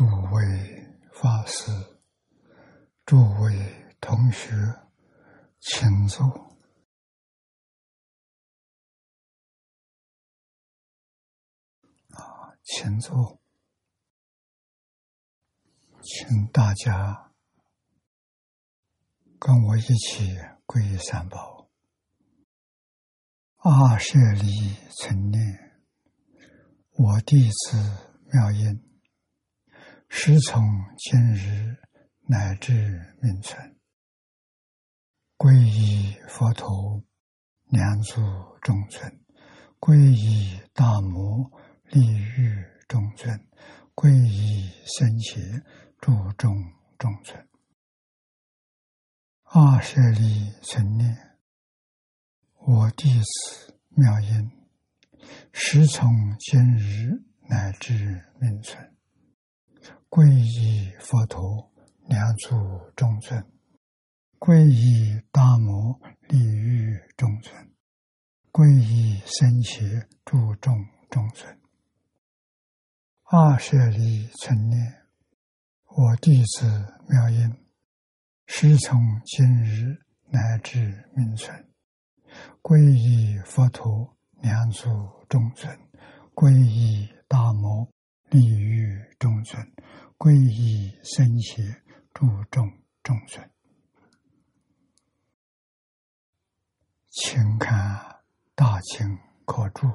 诸位法师、诸位同学，请坐。啊，请坐，请大家跟我一起皈依三宝。阿舍利存念，我弟子妙音。师从今日乃至命存，皈依佛陀，两足中尊；皈依大摩，利欲中尊；皈依僧伽，注众中尊。二舍利成念，我弟子妙音，师从今日乃至命存。皈依佛陀，两足中尊；皈依大摩，利欲中尊；皈依僧伽，注众中尊。二舍利成念，我弟子妙音，师从今日乃至命存。皈依佛陀，两足中尊；皈依大摩，利欲中尊。皈依僧邪，注重众生，请看《大清可注》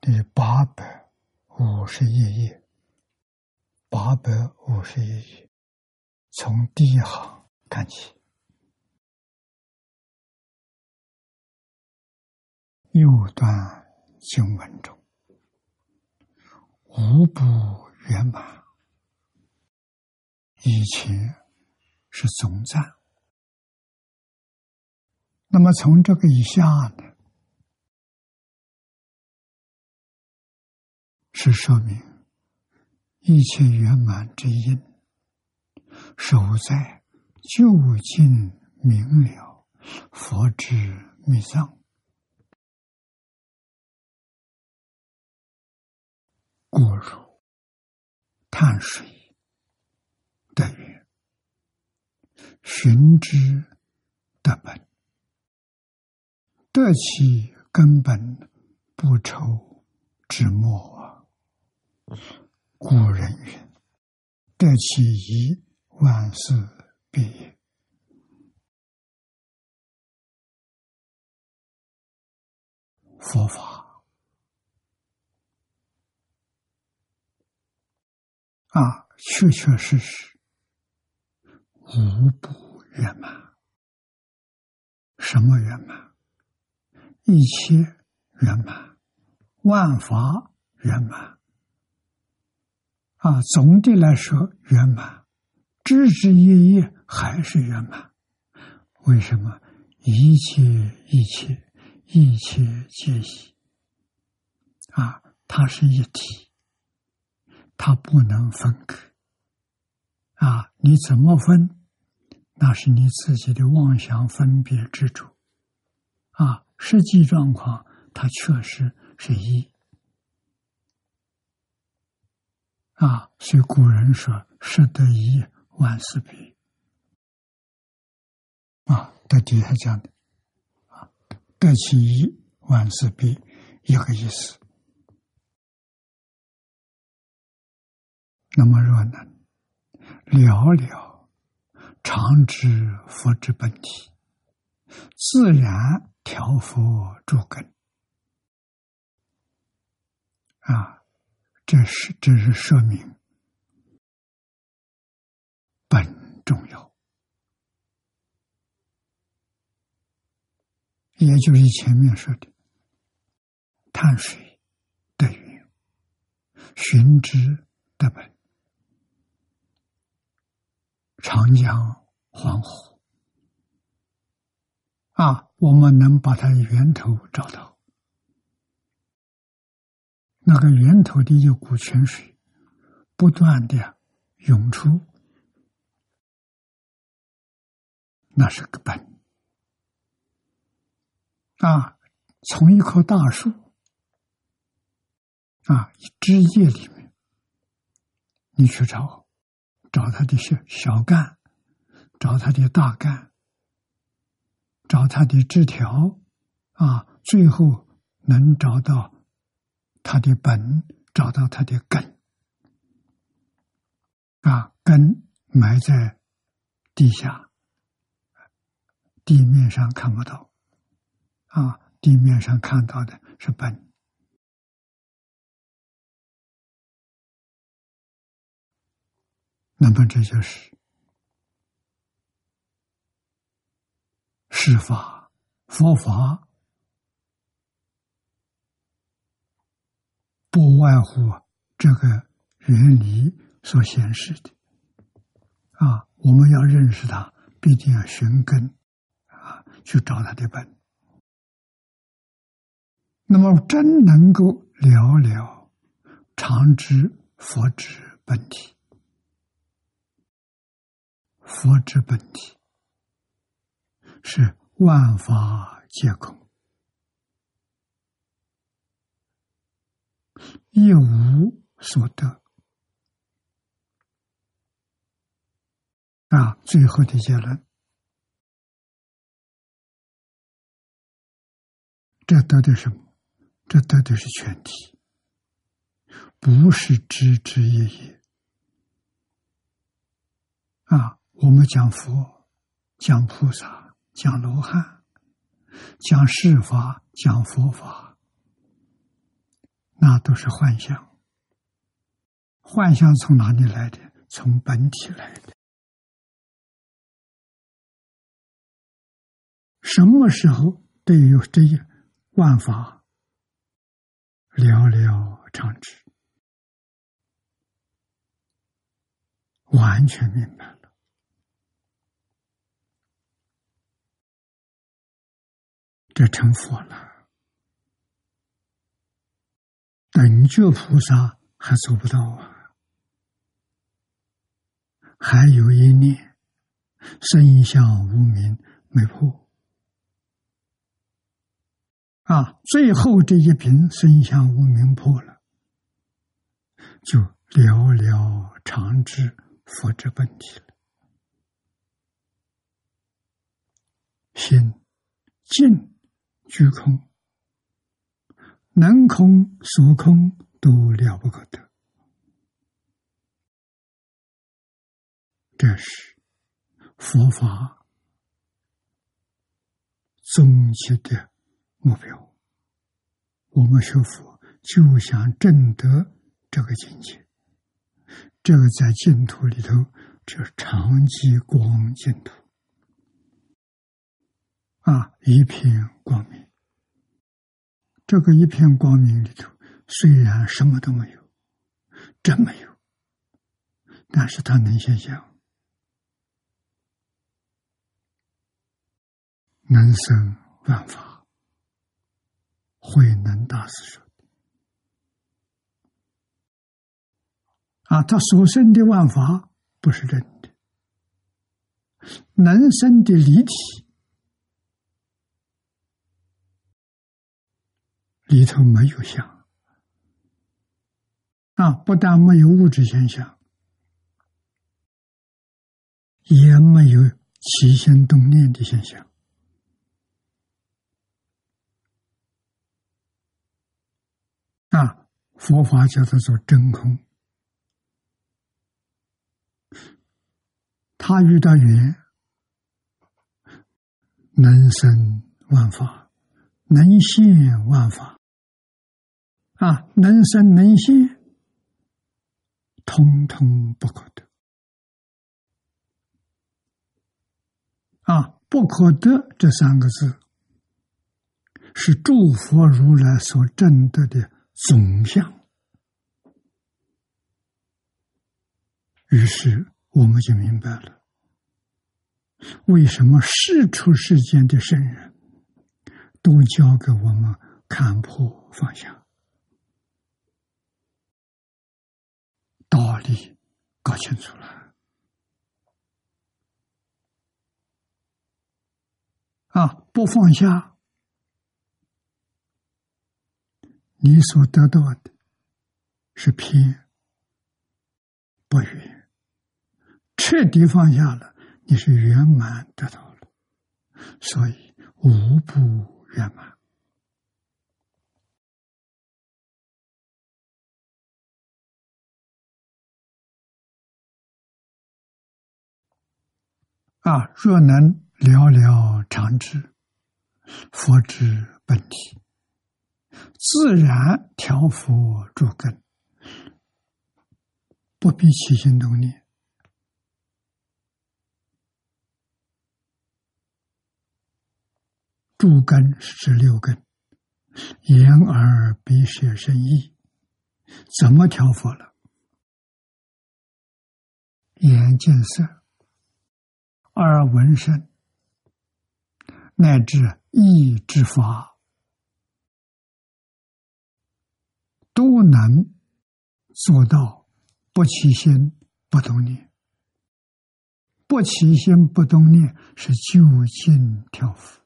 第八百五十一页，八百五十一页，从第一行看起，右段经文中。无不。圆满，以前是总赞。那么从这个以下呢，是说明一切圆满之因，守在就近明了佛之密藏，故如。碳水的源，寻之的本，得其根本不愁之末啊！古人云：“得其一，万事毕。”佛法。啊，确确实实无不圆满。什么圆满？一切圆满，万法圆满。啊，总的来说圆满，枝枝叶叶还是圆满。为什么？一切一切一切皆一。啊，它是一体。它不能分开，啊！你怎么分？那是你自己的妄想分别之处，啊！实际状况，它确实是一，啊！所以古人说：“识得一，万事别。”啊，在底下讲的，啊，得其一，万事别，一个意思。那么若能了了常知佛之本体，自然调伏诸根。啊，这是这是说明本重要，也就是前面说的碳水的源，寻之的本。长江、黄河啊，我们能把它源头找到，那个源头的一股泉水不断的涌出，那是个本。啊。从一棵大树啊，枝叶里面你去找，找他的小小干，找他的大干，找他的枝条，啊，最后能找到他的本，找到他的根，啊，根埋在地下，地面上看不到，啊，地面上看到的是本。那么这就是释法佛法，不外乎这个原理所显示的啊。我们要认识它，必定要寻根啊，去找它的本。那么真能够了了常知佛之本体。佛之本体是万法皆空，一无所得。啊，最后的结论，这得的什么？这得的是全体，不是枝枝叶叶。啊。我们讲佛，讲菩萨，讲罗汉，讲世法，讲佛法，那都是幻象。幻象从哪里来的？从本体来的。什么时候对于这些万法了了常知，完全明白了。这成佛了，等觉菩萨还做不到啊！还有一念身相无名没破啊！最后这一瓶身相无名破了，就寥寥长知佛之本体了，心静。虚空、能空、所空都了不可得，这是佛法终极的目标。我们学佛就想证得这个境界，这个在净土里头叫长期光净土。啊，一片光明。这个一片光明里头，虽然什么都没有，真没有，但是他能想象，能生万法，慧能大师说的。啊，他所生的万法不是真的，能生的离体。里头没有相啊，不但没有物质现象，也没有起心动念的现象啊。佛法叫它做真空，他遇到缘，能生万法，能现万法。啊，能生能现，通通不可得。啊，不可得这三个字，是诸佛如来所证得的总相。于是我们就明白了，为什么世出世间的圣人，都教给我们看破放下。道理搞清楚了啊！不放下，你所得到的是偏，不圆，彻底放下了，你是圆满得到了，所以无不圆满。啊，若能了了常知，佛之本体，自然调伏诸根，不必起心动念。诸根是指六根，眼耳鼻舌身意，怎么调伏了？眼见色。而闻声，乃至意之法，都能做到不起心不动念。不起心不动念是究竟调伏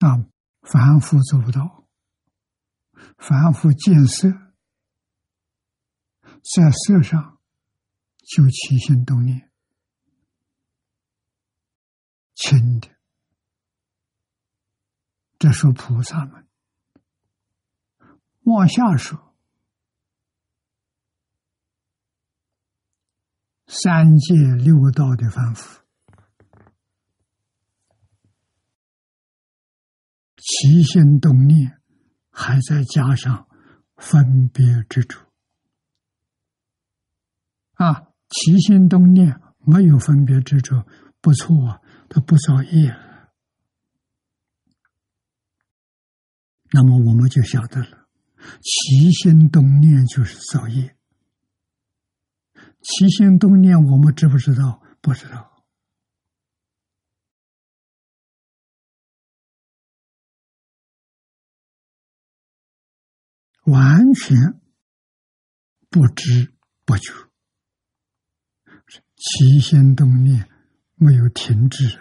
啊，凡夫做不到。凡夫见色，在色上就起心动念，轻的。这说菩萨们往下说，三界六道的凡夫起心动念。还再加上分别之处啊，起心动念没有分别之处，不错，他不造业。那么我们就晓得了，起心动念就是造业。起心动念，我们知不知道？不知道。完全不知不觉，起心动念没有停止，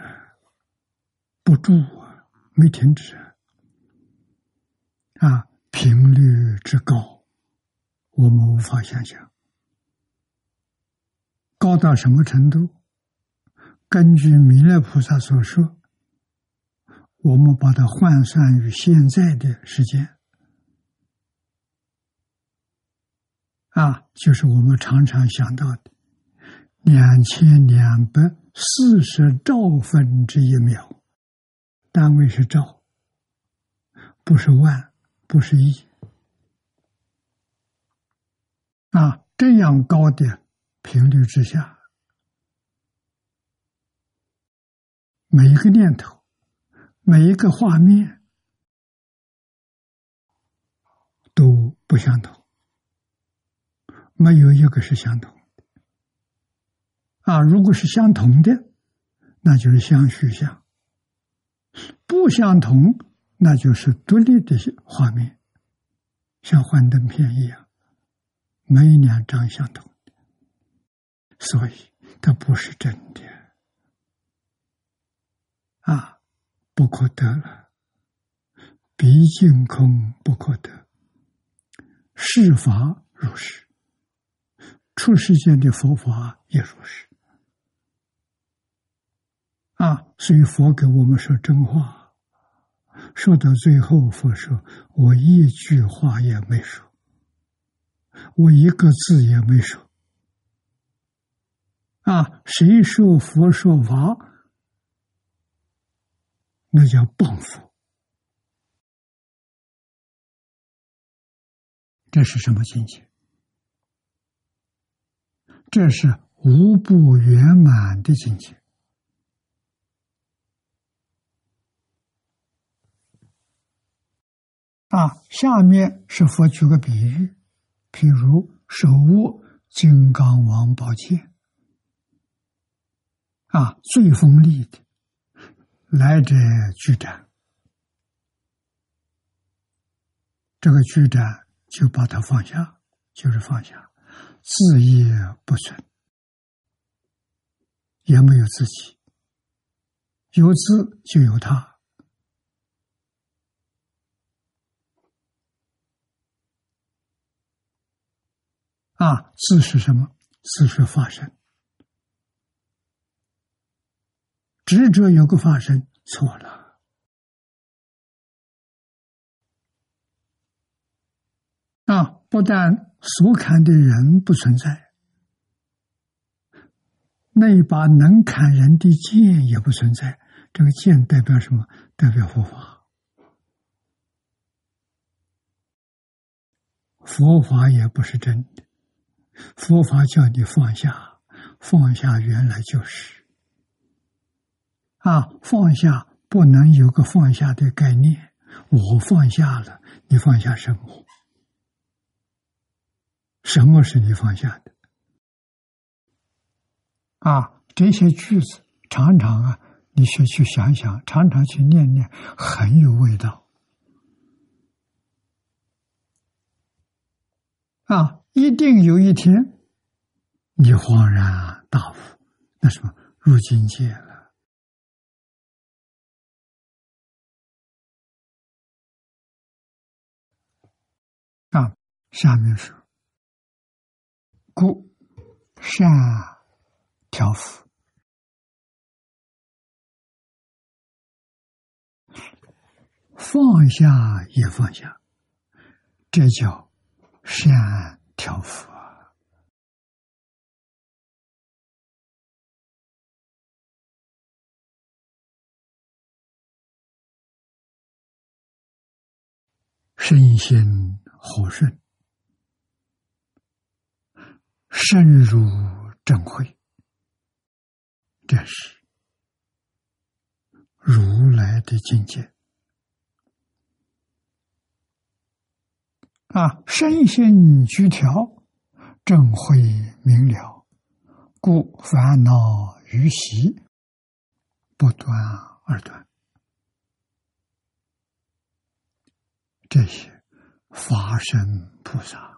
不住啊，没停止啊，频率之高，我们无法想象，高到什么程度？根据弥勒菩萨所说，我们把它换算于现在的时间。啊，就是我们常常想到的两千两百四十兆分之一秒，单位是兆，不是万，不是亿。啊，这样高的频率之下，每一个念头，每一个画面都不相同。没有一个是相同的啊！如果是相同的，那就是相续相；不相同，那就是独立的画面，像幻灯片一样，没两张相同的，所以它不是真的啊！不可得了，毕竟空不可得，是法如是。出世间的佛法也如是啊，所以佛给我们说真话，说到最后，佛说：“我一句话也没说，我一个字也没说。”啊，谁说佛说法，那叫谤佛。这是什么境界？这是无不圆满的境界啊！下面是佛举个比喻，譬如手握金刚王宝剑啊，最锋利的，来者拒斩，这个拒斩就把它放下，就是放下。自也不存也没有自己有自就有他。啊自是什么？自是发生执着有个发生错了。啊，不但所砍的人不存在，那一把能砍人的剑也不存在。这个剑代表什么？代表佛法。佛法也不是真的。佛法叫你放下，放下原来就是。啊，放下不能有个放下的概念。我放下了，你放下什么？什么是你放下的？啊，这些句子常常啊，你去去想想，常常去念念，很有味道。啊，一定有一天，你恍然大悟，那什么入境界了。啊，下面是故善调伏，放下也放下，这叫善调伏啊。身心。和顺，深入正会，这是如来的境界啊！身心俱调，正会明了，故烦恼于习不断而断，这些。法身菩萨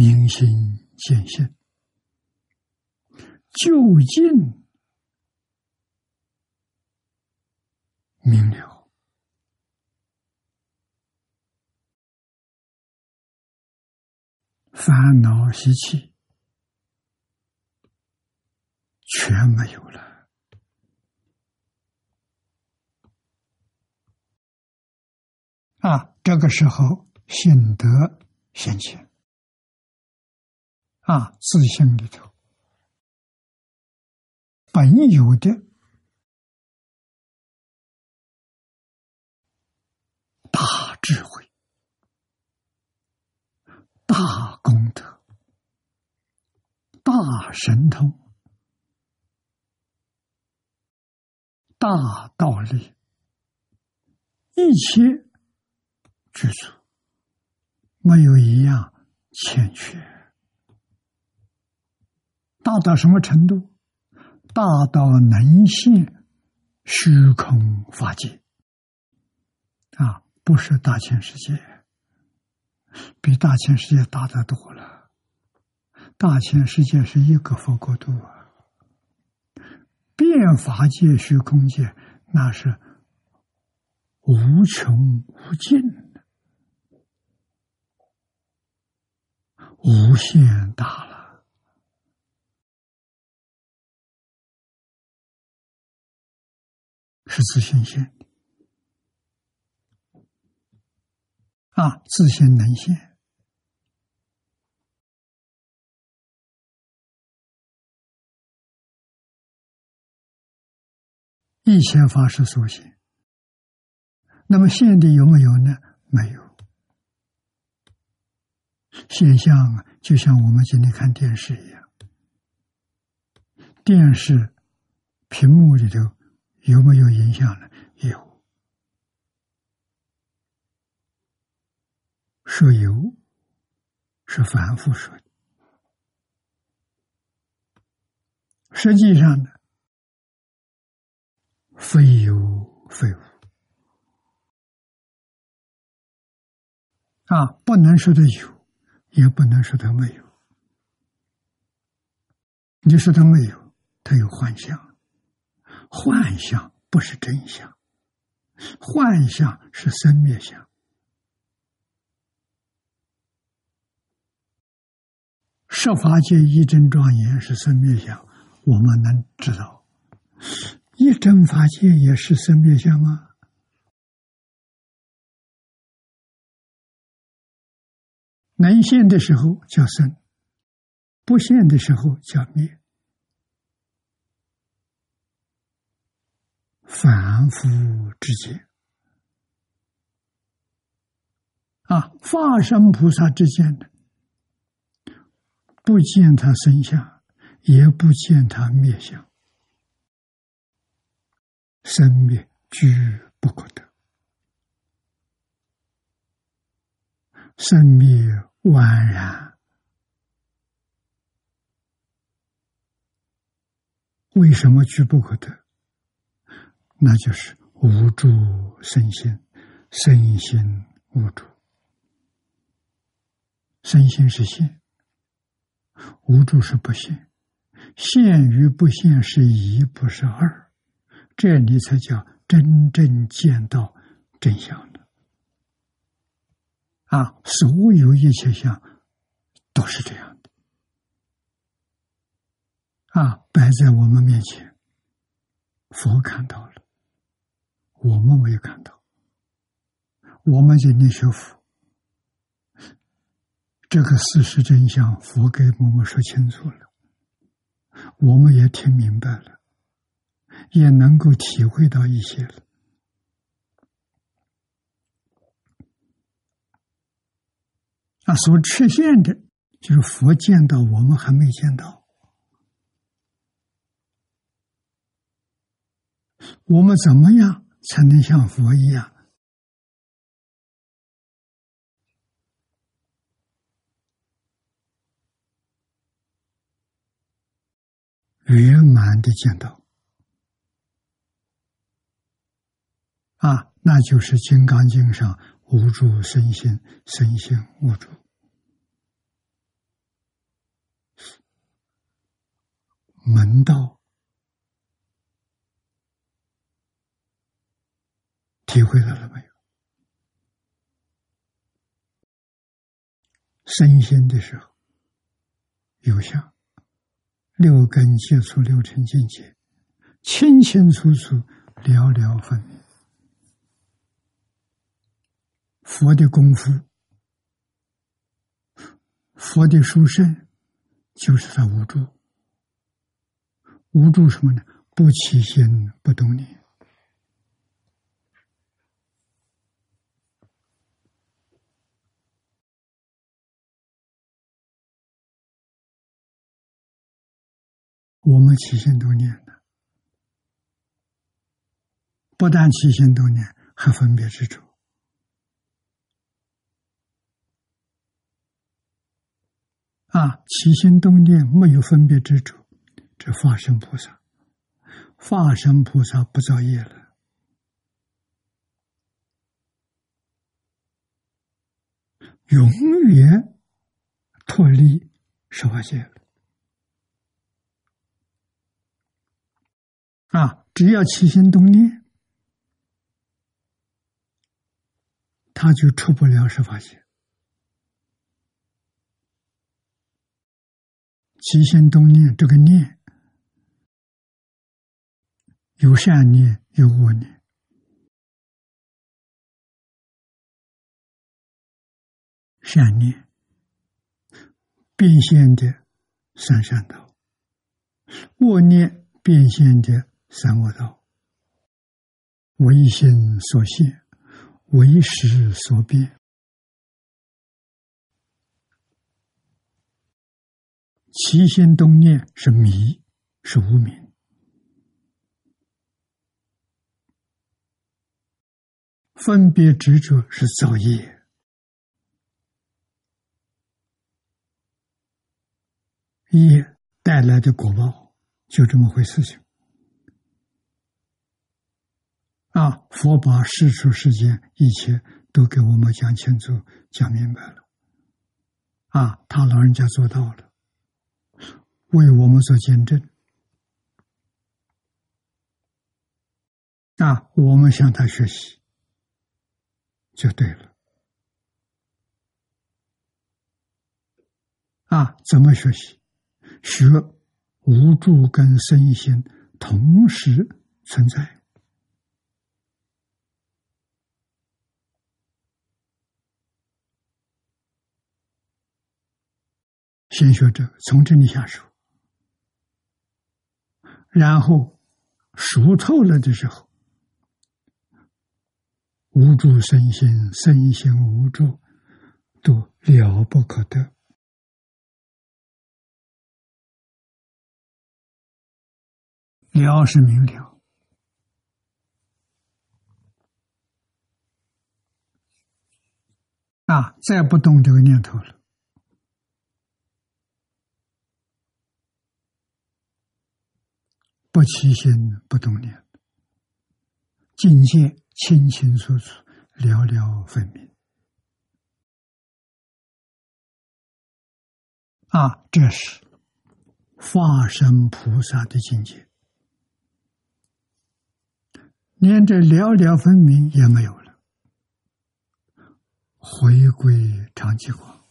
明心见性，究竟明了，烦恼习气全没有了。啊，这个时候心得显现，啊，自信里头本有的大智慧、大功德、大神通、大道理，一切。具足，没有一样欠缺。大到什么程度？大到能现虚空法界啊！不是大千世界，比大千世界大得多了。大千世界是一个佛国度啊，变法界、虚空界那是无穷无尽。无限大，是自信现啊，自信能现，一切法是所现。那么现的有没有呢？没有。现象啊就像我们今天看电视一样，电视屏幕里头有没有影响呢？有，说有是反复说的，实际上呢，非有非无啊，不能说的有。也不能说他没有，你说他没有，他有幻象，幻象不是真相，幻象是生灭相，十法界一真庄严是生灭相，我们能知道，一真法界也是生灭相吗？能现的时候叫生，不现的时候叫灭。凡夫之间啊，化身菩萨之间的，不见他生相，也不见他灭相，生灭俱不可得，生灭宛然。为什么俱不可得？那就是无助身心，身心无助，身心是现，无助是不现，现与不现是一，不是二，这里才叫真正见到真相的。啊，所有一切相都是这样的，啊，摆在我们面前，佛看到了。我们没有看到，我们今天学佛，这个事实真相，佛给我们说清楚了，我们也听明白了，也能够体会到一些了。啊，所出现的，就是佛见到我们还没见到，我们怎么样？才能像佛一样圆满的见到啊，那就是《金刚经》上“无助身心，身心无助”门道。体会到了没有？身心的时候，有相，六根接触六尘境界，清清楚楚，了了分明。佛的功夫，佛的殊胜，就是在无助。无助什么呢？不起心，不动念。我们起心动念的，不但起心动念，还分别执着。啊，起心动念没有分别执着，这化身菩萨，化身菩萨不造业了，永远脱离十法界了。啊，只要起心动念，他就出不了十法界。起心动念，这个念有善念，有恶念，善念变现的三善道，恶念变现的。三恶道，唯心所现，唯识所变。起心动念是迷，是无明；分别执着是造业，业带来的果报就这么回事情。啊！佛把世出世间一切都给我们讲清楚、讲明白了。啊，他老人家做到了，为我们做见证。啊，我们向他学习就对了。啊，怎么学习？学无助跟身心同时存在。先学这个，从这里下手，然后熟透了的时候，无助身心，身心无助，都了不可得。了是明了，啊，再不动这个念头了，不起心，不动念，境界清清楚楚，了了分明，啊，这是化身菩萨的境界。连这了了分明也没有了，回归长寂光，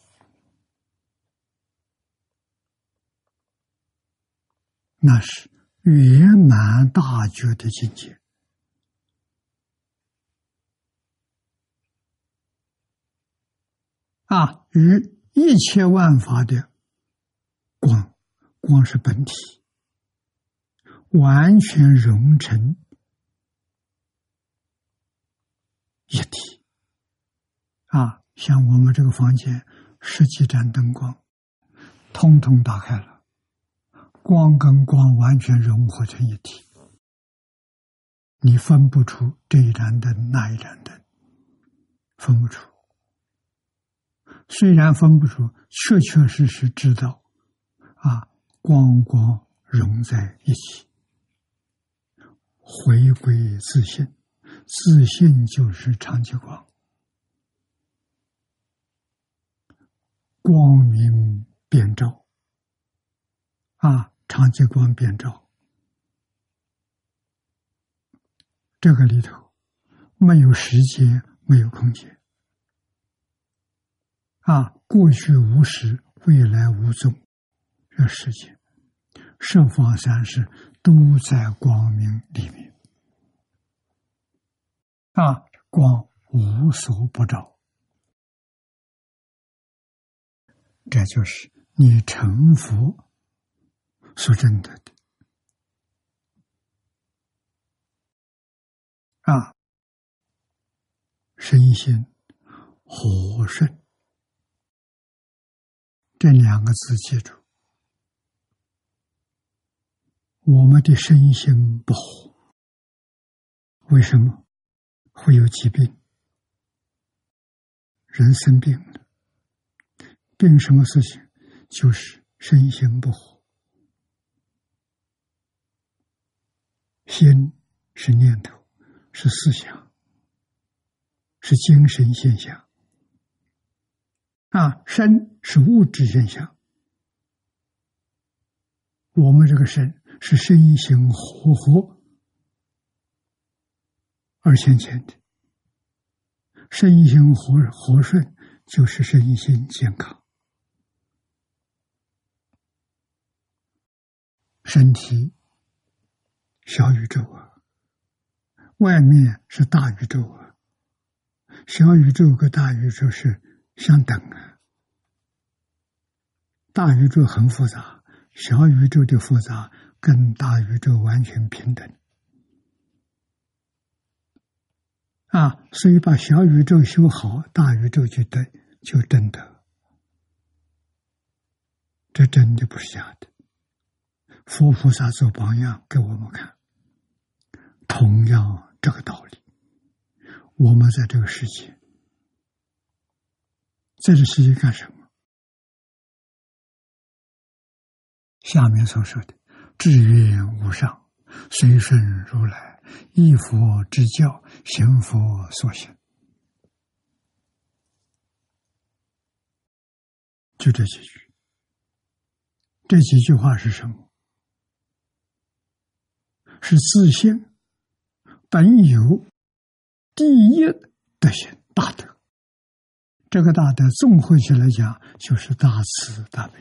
那是圆满大觉的境界啊！与一切万法的光，光是本体，完全融成。一体啊，像我们这个房间十几盏灯光，通通打开了，光跟光完全融合成一体，你分不出这一盏灯那一盏灯，分不出。虽然分不出，确确实实知道啊，光光融在一起，回归自信。自信就是长期光，光明遍照啊，长期光遍照，这个里头没有时间，没有空间。啊，过去无时，未来无踪，这世界。十方三世都在光明里面。啊，光无所不照，这就是你成佛所证得的。啊，身心和顺这两个字记住，我们的身心不和，为什么？会有疾病，人生病了，病什么事情？就是身心不和。心是念头，是思想，是精神现象。啊，身是物质现象。我们这个身是身心和合。而现前的身心和和顺，就是身心健康。身体小宇宙啊，外面是大宇宙啊。小宇宙和大宇宙是相等啊。大宇宙很复杂，小宇宙的复杂跟大宇宙完全平等。啊，所以把小宇宙修好，大宇宙就得就真的，这真的不是假的。佛菩萨做榜样给我们看，同样这个道理，我们在这个世界，在这世界干什么？下面所说的智愿无上，随顺如来。依佛之教，行佛所行，就这几句。这几句话是什么？是自信本有第一德行大德。这个大德综合起来讲，就是大慈大悲。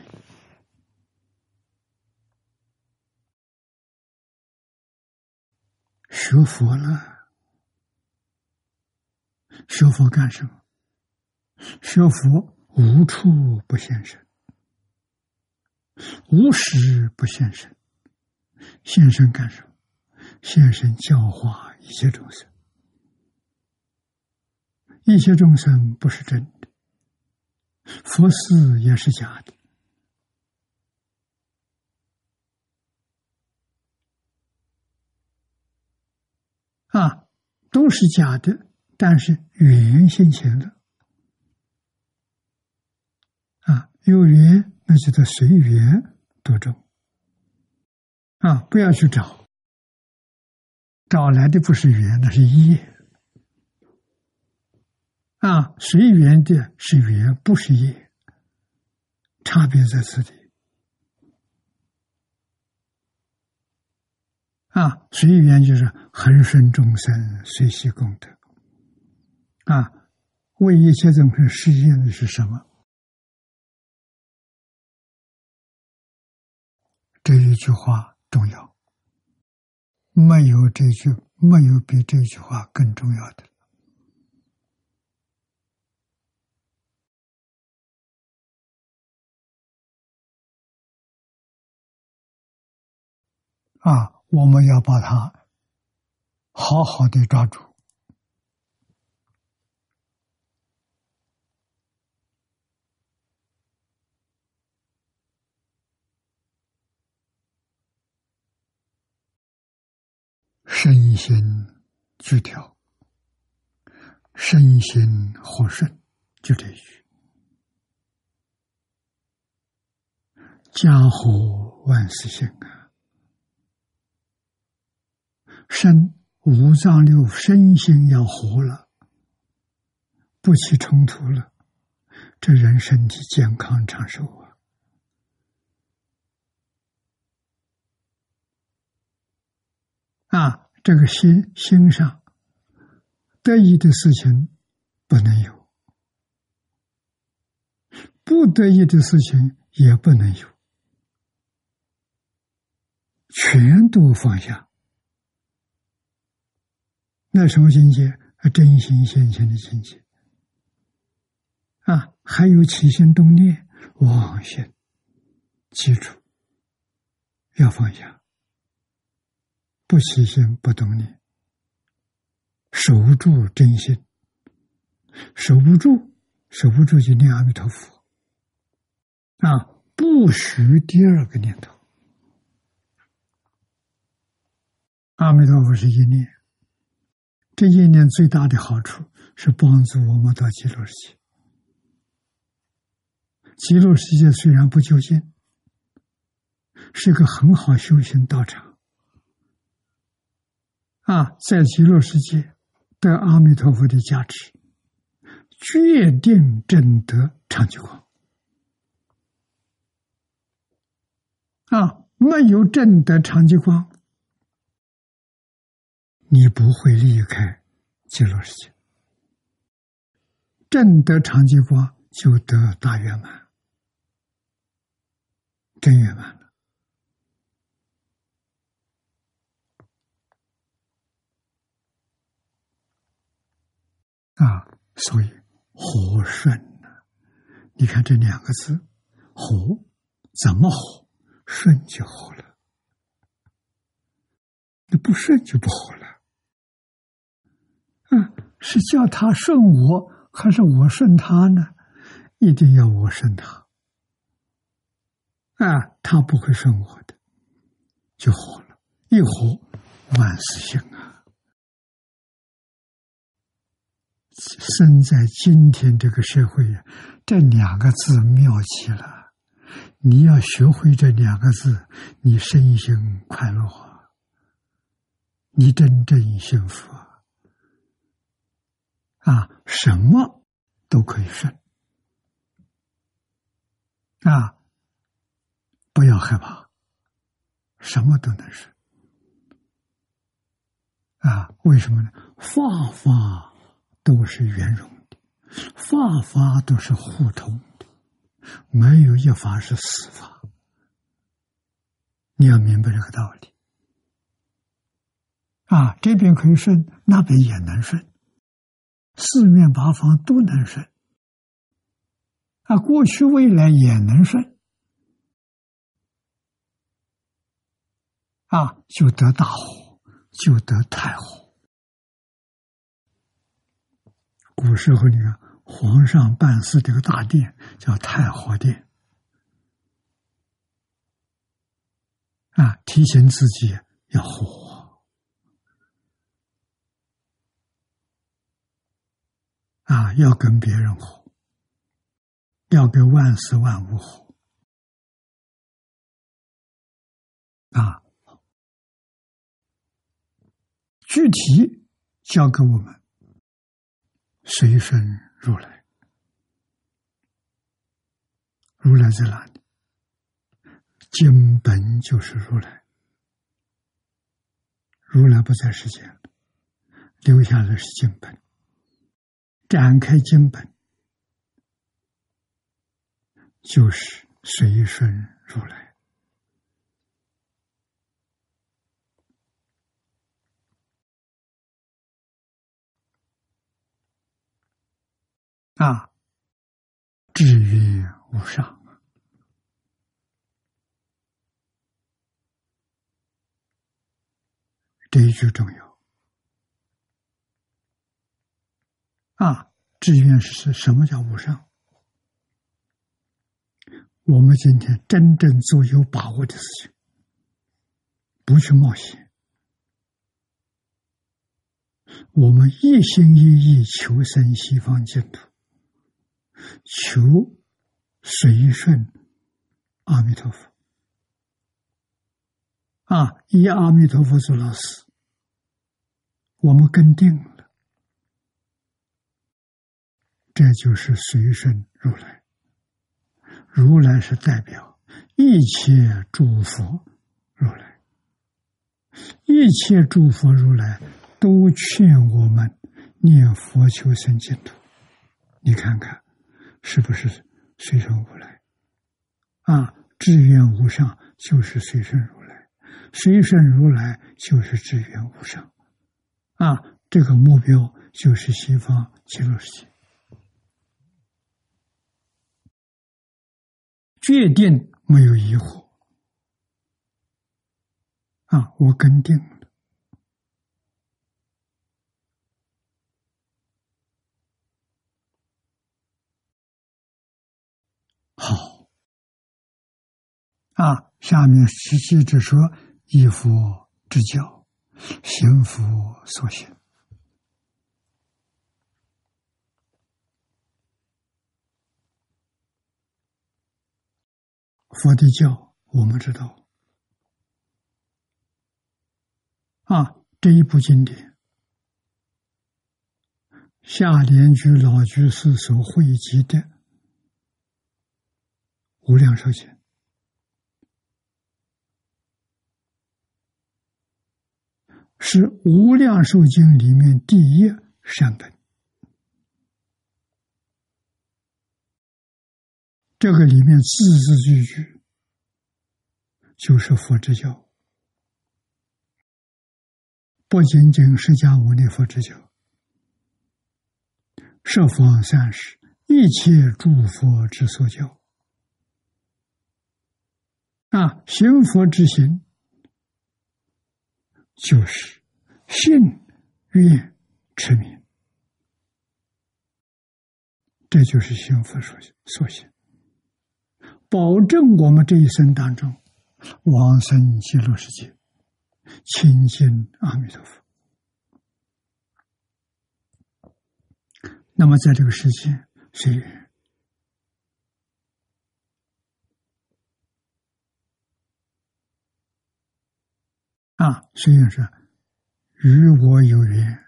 学佛了，学佛干什么？学佛无处不现身，无时不现身。现身干什么？现身教化一切众生。一切众生不是真的，佛寺也是假的。啊，都是假的，但是缘现前了。啊，有缘那就得随缘度众。啊，不要去找，找来的不是缘，那是业。啊，随缘的是缘，不是业，差别在此地。啊，随缘就是恒顺众生，随喜功德。啊，为一切众生实现的是什么？这一句话重要，没有这句，没有比这句话更重要的。啊。我们要把它好好的抓住，身心俱调，身心和顺，就这一句，家和万事兴啊。身五脏六身心要活了，不起冲突了，这人身体健康长寿。啊！这个心心上得意的事情不能有，不得意的事情也不能有，全都放下。那什么境界？真心现前的境界啊！还有起心动念、妄心，记住要放下，不起心不动念，守住真心，守不住，守不住就念阿弥陀佛啊！不许第二个念头，阿弥陀佛是一念。这一念最大的好处是帮助我们到极乐世界。极乐世界虽然不究竟，是一个很好修行道场。啊，在极乐世界得阿弥陀佛的加持，决定证得长久光。啊，没有证得长久光。你不会离开极乐世界，正得长寂光就得大圆满，真圆满了啊！所以和顺呢？你看这两个字，和怎么和？顺就和了，那不顺就不和了。嗯，是叫他顺我，还是我顺他呢？一定要我顺他。啊，他不会顺我的，就好了。一活，万事兴生在今天这个社会，这两个字妙极了。你要学会这两个字，你身心快乐，你真正幸福。啊，什么都可以顺啊！不要害怕，什么都能顺啊，为什么呢？放放都是圆融的，法法都是互通的，没有一法是死法。你要明白这个道理啊！这边可以顺，那边也能顺，四面八方都能顺啊！过去未来也能顺啊！就得大火，就得太火。古时候，你看皇上办事这个大殿叫太和殿。啊，提醒自己要活啊，要跟别人活，要跟万事万物活啊。具体教给我们随身如来，如来在哪里？经本就是如来，如来不在世间，留下的是经本。展开经本，就是随顺如来。啊，至于无上。这一句重要啊！志愿是什么叫无上？我们今天真正做有把握的事情，不去冒险，我们一心一意求生西方净土，求随顺阿弥陀佛。啊！依阿弥陀佛做老师，我们跟定了，这就是随顺如来。如来是代表一切诸佛如来，一切诸佛如来都劝我们念佛求生净土。你看看，是不是随顺如来？啊，志愿无上就是随顺如来。随顺如来就是智愿无上，啊，这个目标就是西方极乐世界，决定没有疑惑，啊，我跟定了，好，啊，下面是接着说。依佛之教，行佛所行。佛的教，我们知道啊，这一部经典，下莲居老居士所汇集的《无量寿经》。是《无量寿经》里面第一善本，这个里面字字句句就是佛之教，不仅仅释迦牟尼佛之教，十方三世一切诸佛之所教，啊，行佛之行。就是信愿持名，这就是幸福所所行，保证我们这一生当中往生极乐世界，亲近阿弥陀佛。那么在这个世界，谁。啊，所以说，与我有缘，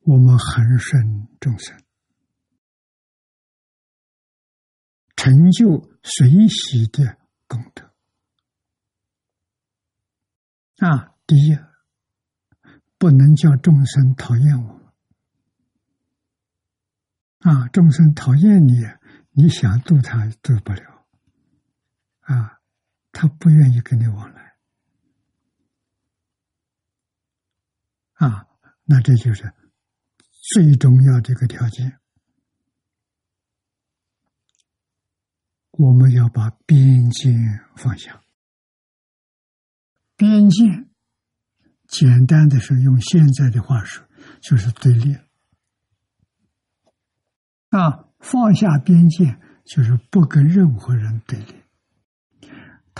我们恒顺众生，成就随喜的功德。啊，第一，不能叫众生讨厌我啊，众生讨厌你，你想渡他渡不了，啊，他不愿意跟你往来，啊，那这就是最重要的一个条件。我们要把边界放下。边界，简单的说，用现在的话说，就是对立。啊，放下边界，就是不跟任何人对立。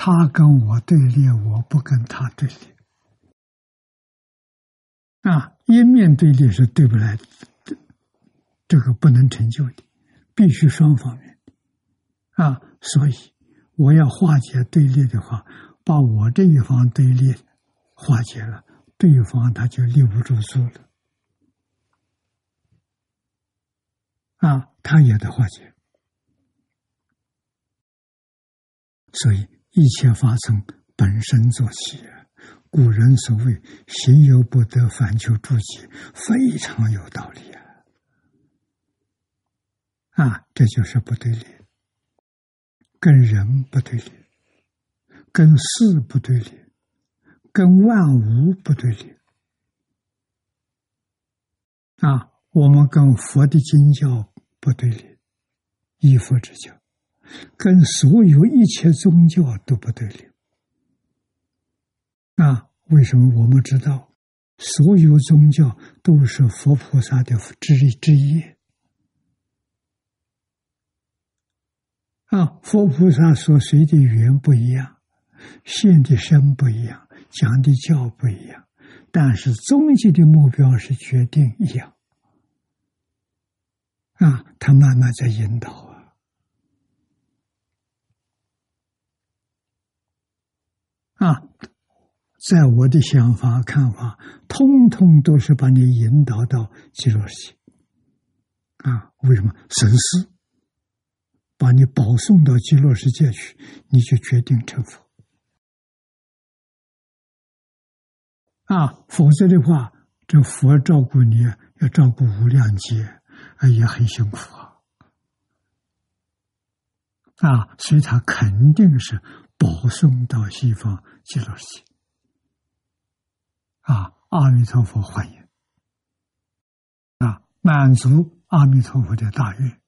他跟我对立，我不跟他对立。啊，一面对立是对不来的，这个不能成就的，必须双方面。啊，所以我要化解对立的话，把我这一方对立化解了，对方他就立不住足了。啊，他也得化解。所以一切法从本身做起，古人所谓“行有不得，反求诸己”，非常有道理啊！啊，这就是不对立。跟人不对立，跟事不对立，跟万物不对立。啊，我们跟佛的经教不对立，依佛之教，跟所有一切宗教都不对立。啊，为什么我们知道，所有宗教都是佛菩萨的之之一？啊，佛菩萨所随的语言不一样，现的身不一样，讲的教不一样，但是终极的目标是决定一样。啊，他慢慢在引导啊，在我的想法看法，通通都是把你引导到极乐世界。啊，为什么神思？把你保送到极乐世界去，你就决定成佛啊！否则的话，这佛照顾你要照顾无量劫，啊，也很辛苦啊！啊，所以他肯定是保送到西方极乐世界啊！阿弥陀佛，欢迎啊！满足阿弥陀佛的大愿。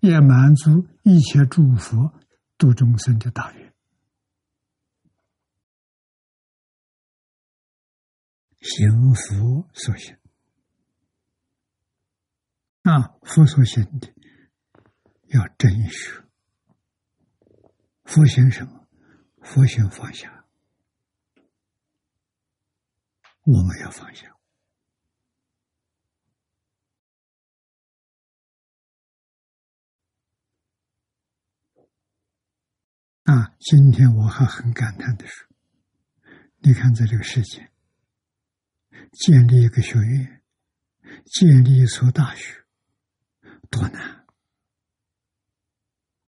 也满足一切诸佛度众生的大愿，行佛所行啊，佛所行的要真学。佛行什么？佛行放下，我们要放下。啊，今天我还很感叹的说，你看，在这个世界建立一个学院，建立一所大学，多难！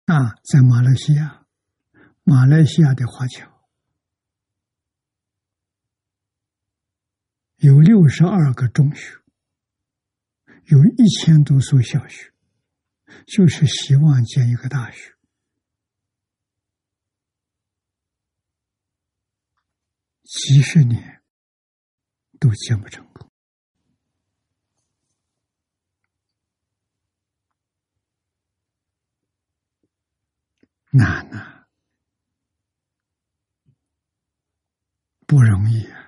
啊，在马来西亚，马来西亚的华侨。有六十二个中学，有一千多所小学，就是希望建一个大学。几十年都建不成功，难呐，不容易啊！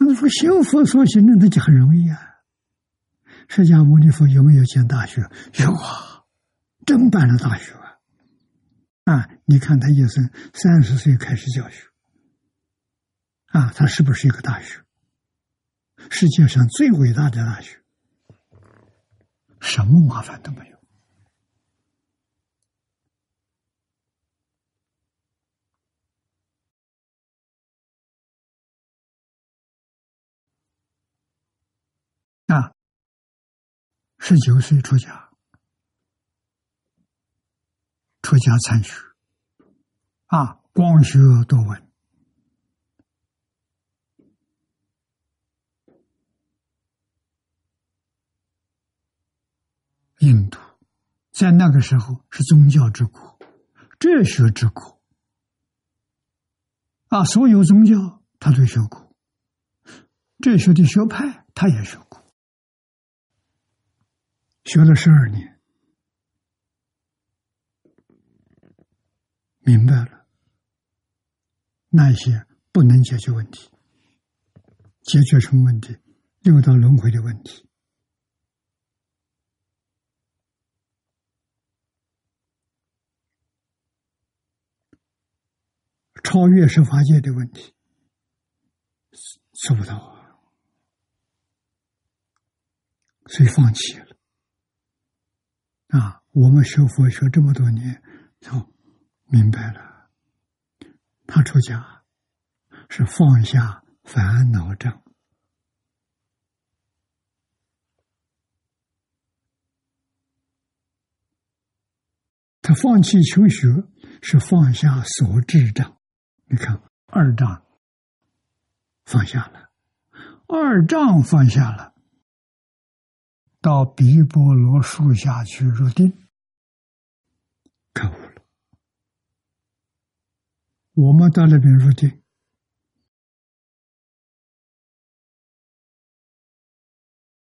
那说修佛所行的，那就很容易啊。释迦牟尼佛有没有建大学？有啊，真办了大学啊！啊，你看他一生三十岁开始教学。啊，他是不是一个大学？世界上最伟大的大学，什么麻烦都没有。十九岁出家，出家参学，啊，光学多闻，印度在那个时候是宗教之国，哲学之国，啊，所有宗教他都学过，哲学的学派他也学。学了十二年，明白了那些不能解决问题，解决什么问题？六道轮回的问题。超越十法界的问题，做不到啊，所以放弃了。啊，我们学佛学这么多年，就明白了，他出家是放下烦恼障，他放弃求学是放下所智障。你看，二丈放下了，二丈放下了，到比波罗树下去入定，开悟了。我们到那边入定，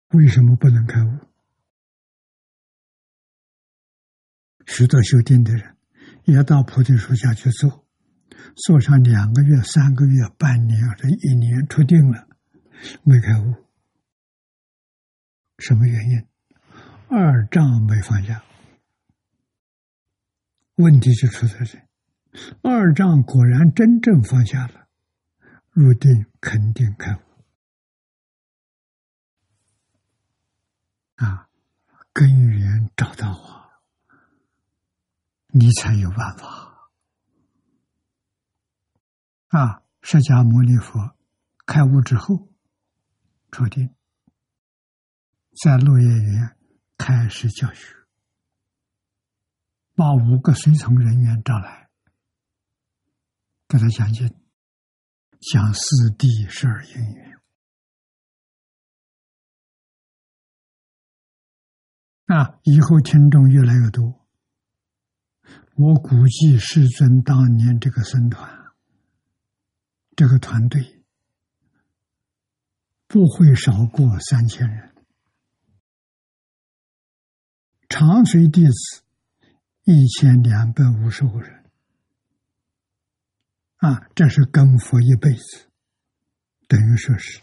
为什么不能开悟？许多修定的人也到菩提树下去坐。坐上两个月、三个月、半年或者一年，出定了，没开悟，什么原因？二丈没放下，问题就出在这。二丈果然真正放下了，入定肯定开悟啊！根源找到我，你才有办法。啊！释迦牟尼佛开悟之后，出定，在落叶园开始教学，把五个随从人员招来，给他讲经，讲四谛十二因缘。啊！以后听众越来越多，我估计世尊当年这个僧团。这个团队不会少过三千人，长随弟子一千两百五十五人，啊，这是跟佛一辈子，等于说是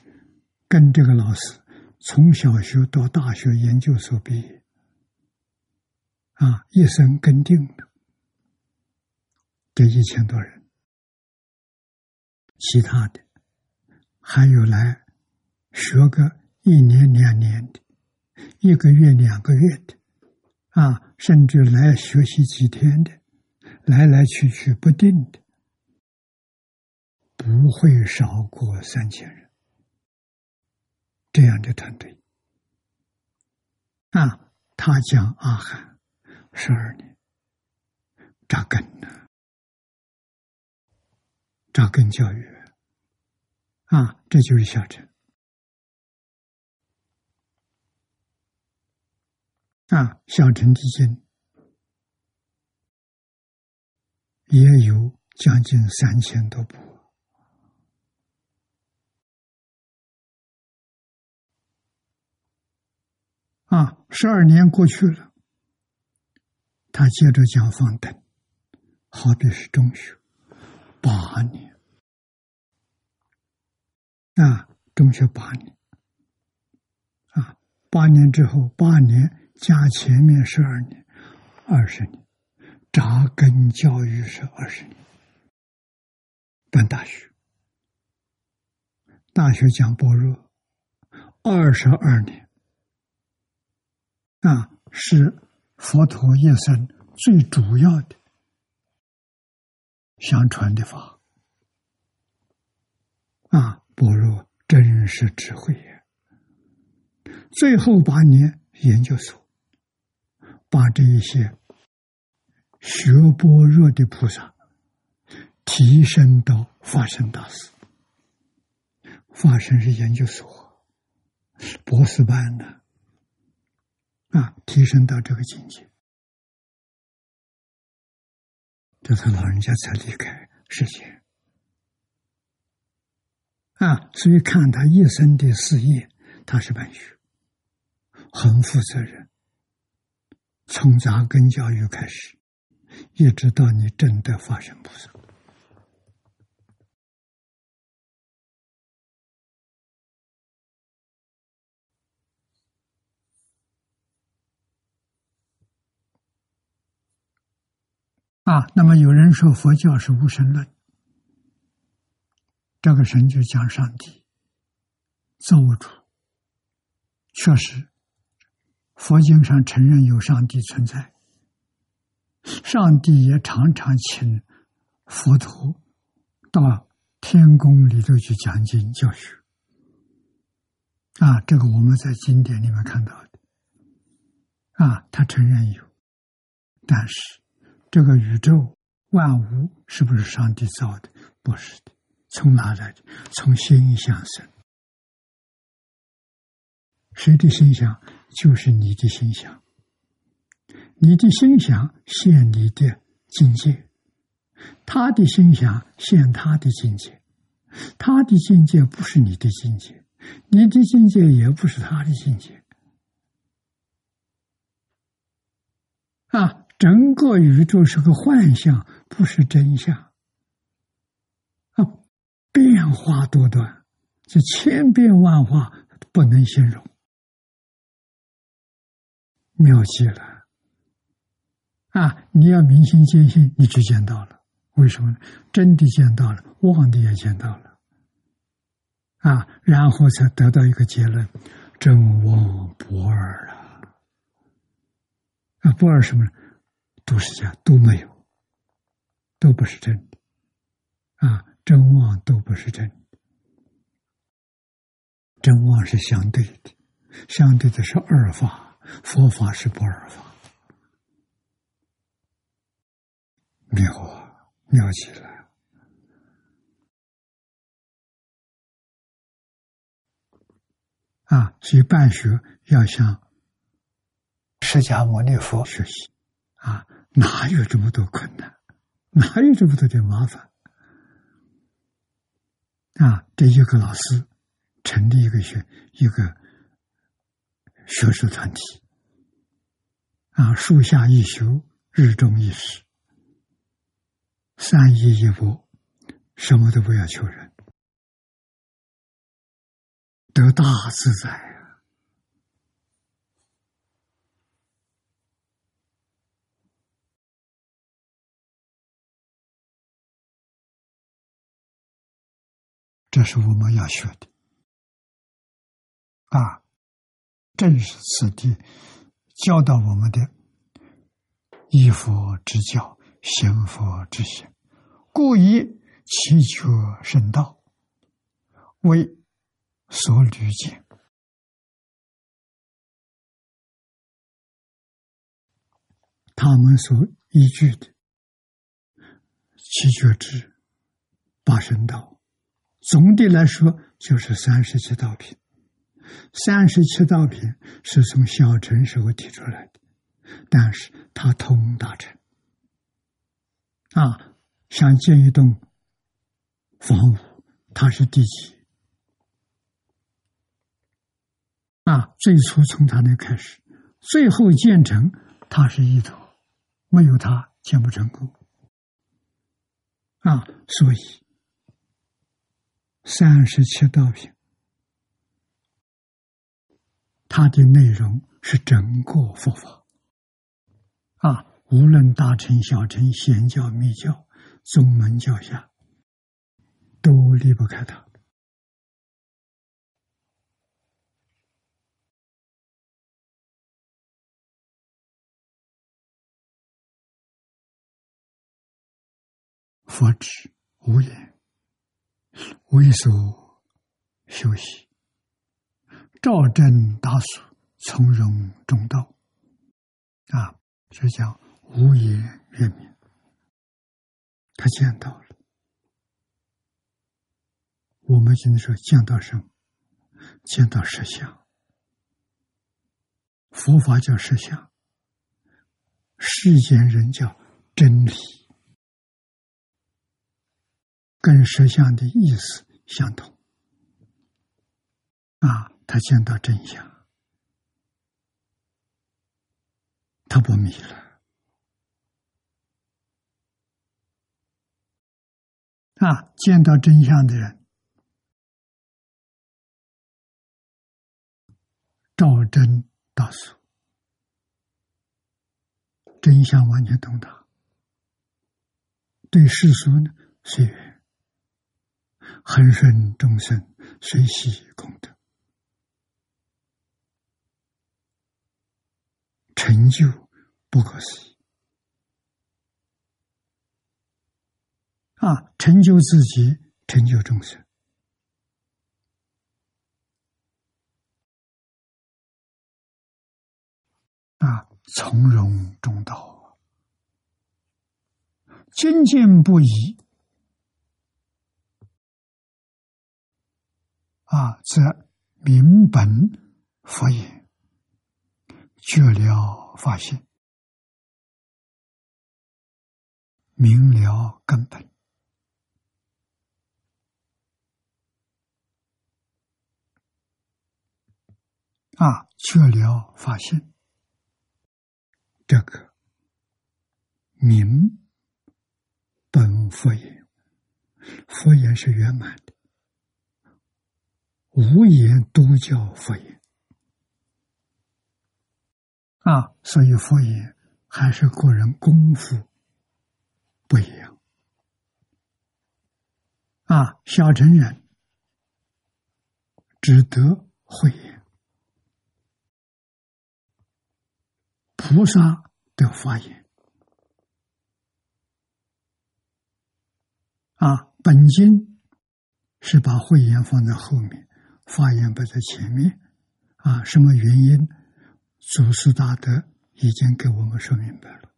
跟这个老师从小学到大学研究所毕业，啊，一生跟定的。这一千多人。其他的还有来学个一年两年的，一个月两个月的，啊，甚至来学习几天的，来来去去不定的，不会少过三千人。这样的团队，啊，他讲阿含十二年扎根呢。扎根教育，啊，这就是小乘。啊，小乘之经也有将近三千多部。啊，十二年过去了，他接着讲方等，好比是中学。八年啊，中学八年啊，八年之后，八年加前面十二年，二十年，扎根教育是二十年，办大学，大学讲般若，二十二年。啊，是佛陀一生最主要的。相传的法。啊，般若真实智慧也。最后八年研究所，把这一些学般若的菩萨提升到法身大师。法身是研究所博士班的啊，提升到这个境界，这他老人家才离开世界。啊，所以看他一生的事业，他是办学，很负责任，从扎根教育开始，一直到你真的发生菩萨。啊，那么有人说佛教是无神论，这个神就讲上帝造物主。确实，佛经上承认有上帝存在，上帝也常常请佛陀到天宫里头去讲经教学。啊，这个我们在经典里面看到的。啊，他承认有，但是。这个宇宙万物是不是上帝造的？不是的，从哪来的？从心想生。谁的心想？就是你的心想。你的心想现你的境界，他的心想现他的境界。他的境界不是你的境界，你的境界也不是他的境界。啊。整个宇宙是个幻象，不是真相。啊，变化多端，这千变万化不能形容，妙极了。啊，你要明心见性，你就见到了。为什么呢？真的见到了，妄的也见到了。啊，然后才得到一个结论：真妄不二了。啊，不二什么？都是假，都没有，都不是真的，啊，真妄都不是真的，真妄是相对的，相对的是二法，佛法是不二法，妙啊，妙极了，啊，所以办学要向释迦牟尼佛学习，啊。哪有这么多困难？哪有这么多的麻烦？啊！这一个老师成立一个学一个学术团体，啊，树下一修，日中一时，三一一波，什么都不要求人，得大自在啊。这是我们要学的啊！正是此地教导我们的依佛之教，行佛之行，故以祈求圣道为所履见。他们所依据的七觉之八圣道。总的来说，就是三十七道品。三十七道品是从小乘时候提出来的，但是它通大乘。啊，想建一栋房屋，它是第几？啊，最初从它那开始，最后建成，它是一头，没有它建不成功。啊，所以。三十七道品，它的内容是整个佛法啊，无论大乘、小乘、显教、密教、宗门教下，都离不开它。佛指无言。为所休息，照正大俗，从容中道，啊，所以讲无言圆明。他见到了，我们现在说见到什么？见到实相。佛法叫实相，世间人叫真理，跟实相的意思相同。啊，他见到真相，他不迷了。啊，见到真相的人。照真大俗，真相完全通达。对世俗呢，随缘；恒顺众生，随喜功德，成就不可思议。啊，成就自己，成就众生。啊，从容中道，精进不移，啊，则明本佛言，觉了发现，明了根本，啊，觉了发现。这个明本佛言，佛言是圆满的，无言都叫佛言。啊。所以佛言还是个人功夫不一样啊。小乘人只得慧眼。菩萨的发言啊，本经是把慧眼放在后面，发言摆在前面啊。什么原因？祖师大德已经给我们说明白了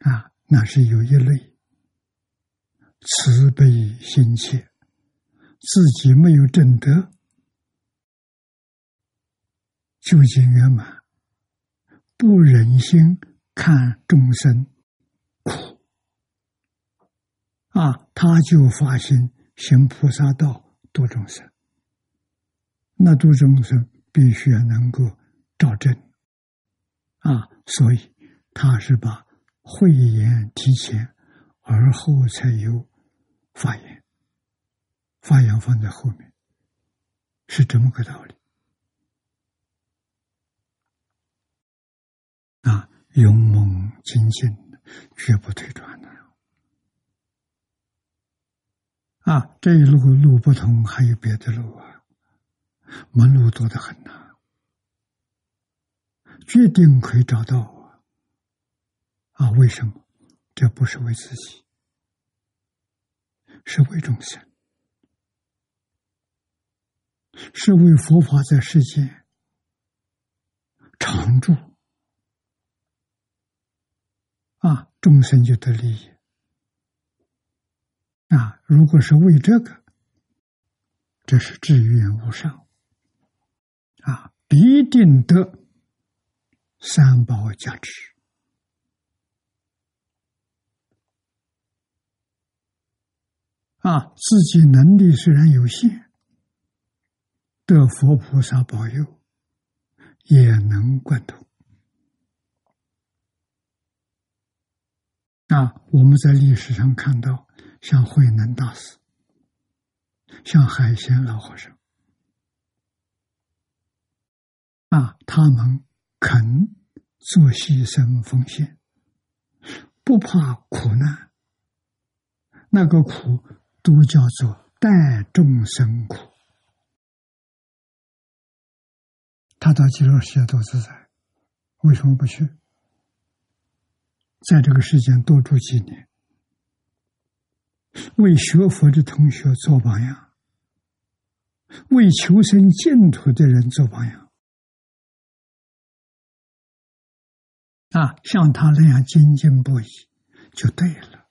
啊，那是有一类慈悲心切，自己没有正德，究竟圆满。不忍心看众生苦啊，他就发心行菩萨道度众生。那度众生必须要能够照正啊，所以他是把慧眼提前，而后才有发言，发言放在后面，是这么个道理。啊，勇猛精进，绝不退转的。啊，这一路路不通，还有别的路啊，门路多得很呐。决定可以找到啊！啊，为什么？这不是为自己，是为众生，是为佛法在世间常住。啊，众生就得利益啊！如果是为这个，这是至愿无上啊，必定得三宝加持啊！自己能力虽然有限，得佛菩萨保佑，也能贯通。啊，我们在历史上看到，像慧能大师，像海贤老和尚，啊，他们肯做牺牲奉献，不怕苦难，那个苦都叫做代众生苦。他到极乐世界多自在，为什么不去？在这个世间多住几年，为学佛的同学做榜样，为求生净土的人做榜样，啊，像他那样精进不已，就对了。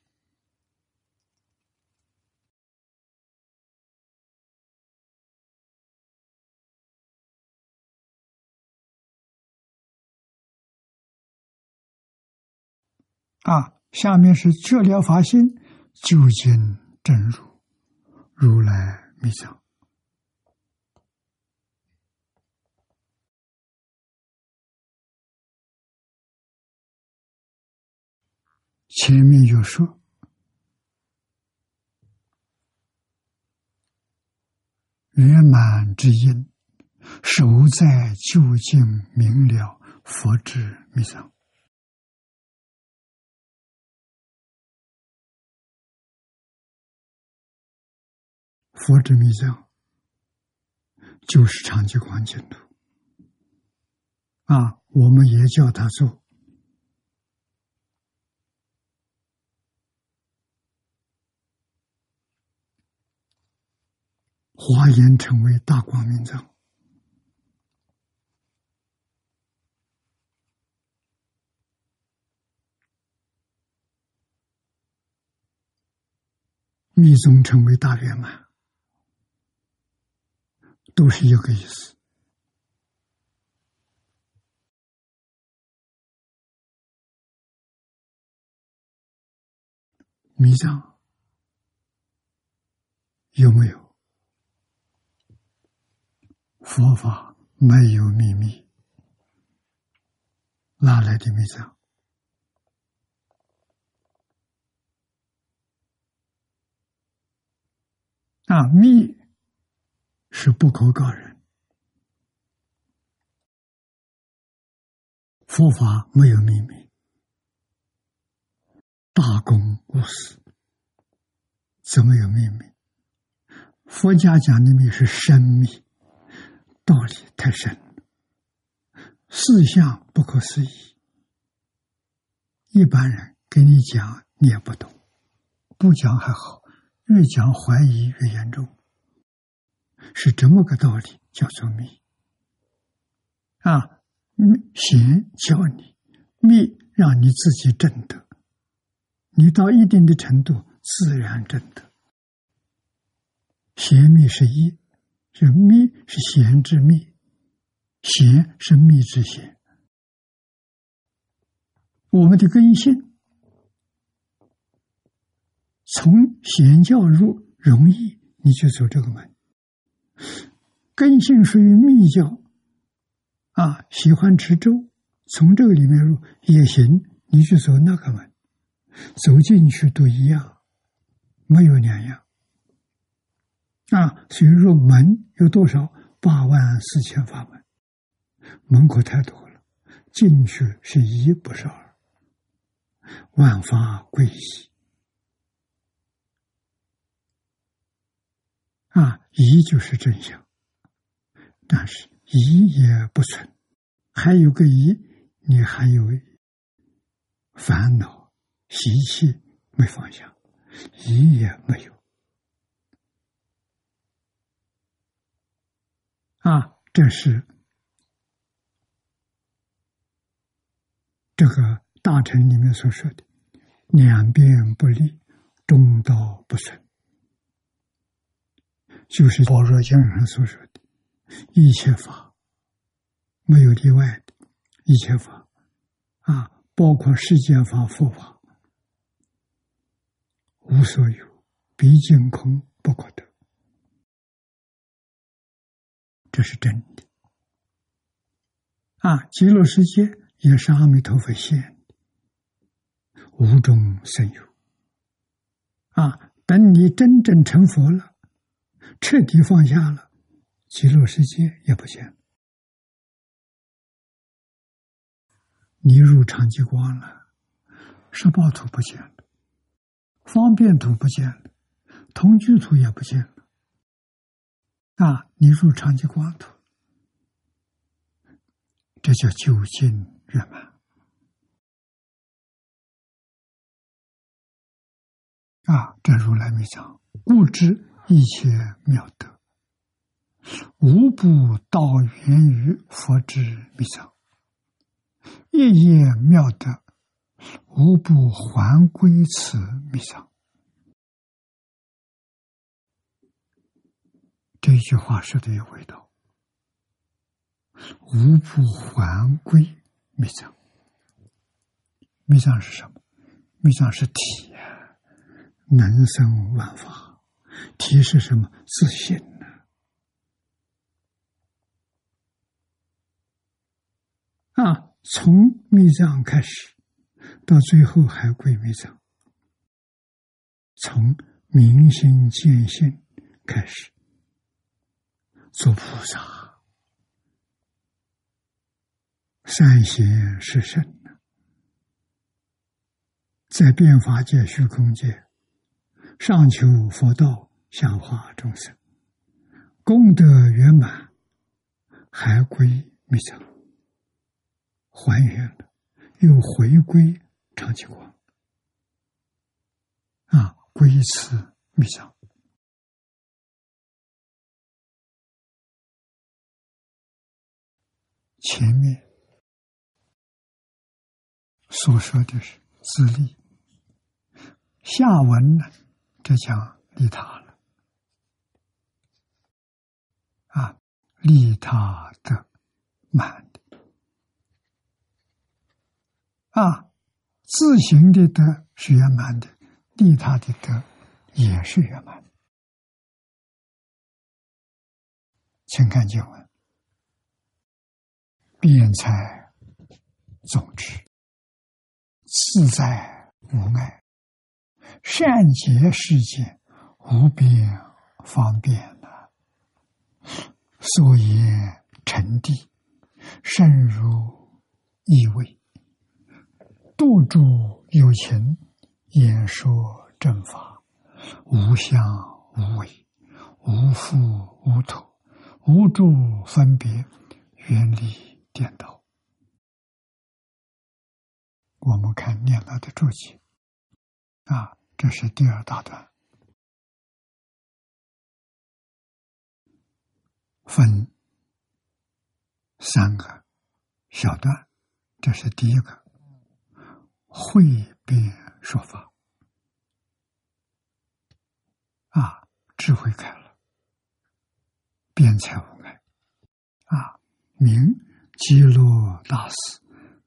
啊，下面是治了法心，究竟真如，如来密藏。前面有说，圆满之因，守在究竟明了佛之密藏。佛之密藏，就是长期光净土啊！我们也叫他做华严，成为大光明藏。密宗成为大圆满。都是一个意思。迷藏有没有？佛法没有秘密，哪来的迷藏？啊，密。是不可告人，佛法没有秘密，大公无私，怎么有秘密？佛家讲的密是深密，道理太深，事项不可思议，一般人给你讲你也不懂，不讲还好，越讲怀疑越严重。是这么个道理，叫做密啊，行教你密，让你自己证得。你到一定的程度，自然证得。贤密是一，是密是贤之密，贤是密之贤。我们的根性从贤教入容易，你就走这个门。根性属于密教，啊，喜欢吃粥，从这个里面入也行。你去走那个门，走进去都一样，没有两样。啊，所以说门有多少？八万四千法门，门口太多了，进去是一不是二，万法归一。啊，一就是真相，但是一也不存，还有个一，你还有烦恼习气没放下，一也没有。啊，这是这个大臣里面所说的两边不利，中道不存。就是《般若经》上所说的，一切法没有例外的，一切法啊，包括世间法、佛法，无所有，毕竟空不可得，这是真的。啊，极乐世界也是阿弥陀佛现的，无中生有。啊，等你真正成佛了。彻底放下了，极乐世界也不见了。你入长吉光了，十报图不见了，方便图不见了，同居图也不见了。啊，你入长吉光土，这叫究竟圆满。啊，这如来密藏，故知。一切妙德，无不道源于佛之密藏；一业妙德，无不还归此密藏。这句话说的有味道。无不还归密藏，密藏是什么？密藏是体呀，能生万法。体是什么？自信呢？啊，从密藏开始，到最后还归密藏。从明心见性开始，做菩萨，善行是圣。在变法界、虚空界，上求佛道，下化众生，功德圆满，还归密藏，还原了，又回归常寂光，啊，归此密藏。前面所说的是自利。下文呢，就讲利他了，啊，利他的满的，啊，自行的德是圆满的，利他的德也是圆满的。请看经文：辩才总之，自在无碍。善解世界，无边方便呐。所言成地，深如意味，度诸有情，演说正法，无相无为，无父无土，无诸分别，远离颠倒。我们看念老的注解啊。这是第二大段，分三个小段。这是第一个会变说法啊，智慧开了，辩才无碍啊，明基罗大师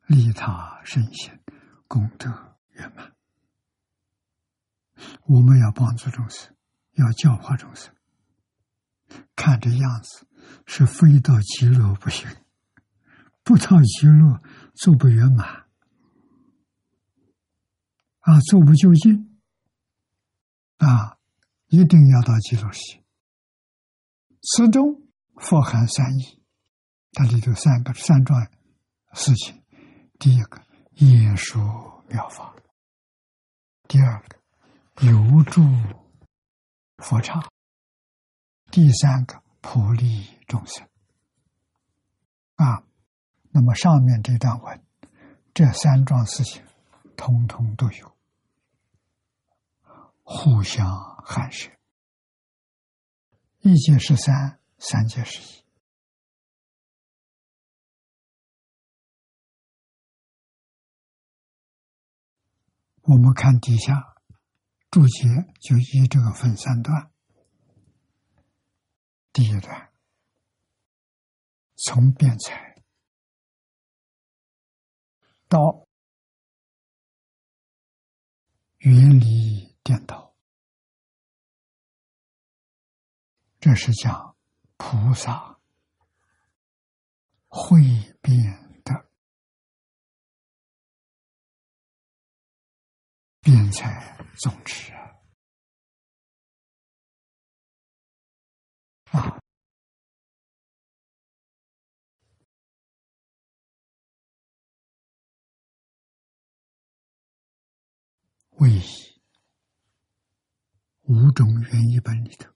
利他圣贤，功德圆满。我们要帮助众生，要教化众生。看这样子，是非到极乐不行，不到极乐做不圆满，啊，做不究竟，啊，一定要到极乐去。此中富含三义，它里头三个三桩事情：第一个演说妙法，第二个。有助佛刹，第三个普利众生啊。那么上面这段文，这三桩事情，通通都有，互相含摄。一界是三，三界是一。我们看底下。注解就依这个分三段。第一段从辩才到远离颠倒，这是讲菩萨会变辩才。总之啊，啊，为五种原译本里头，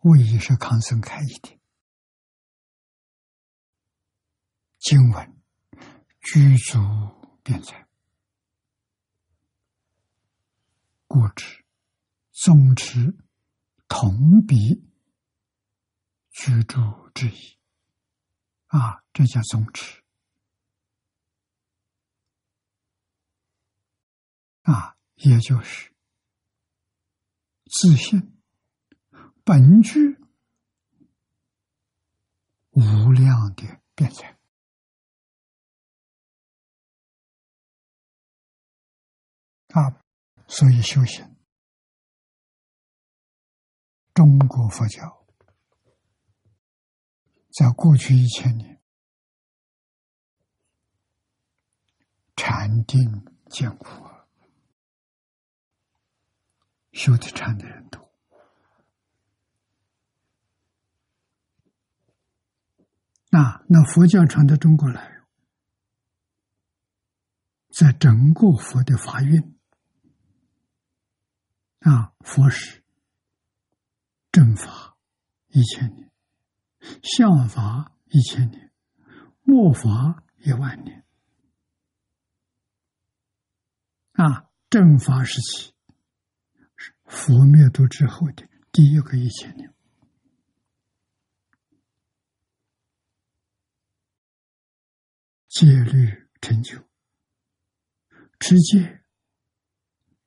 为是康生开一点经文，居足辩才。故知宗持同比居住之意啊，这叫宗持啊，也就是自信本具无量的变才。啊，所以修行，中国佛教在过去一千年禅定坚固啊，修的禅的人多。那，那佛教传到中国来，在整个佛的法运啊，佛史正法一千年，相法一千年，末法一万年。啊，正法时期是佛灭度之后的第一个一千年。戒律成就，持戒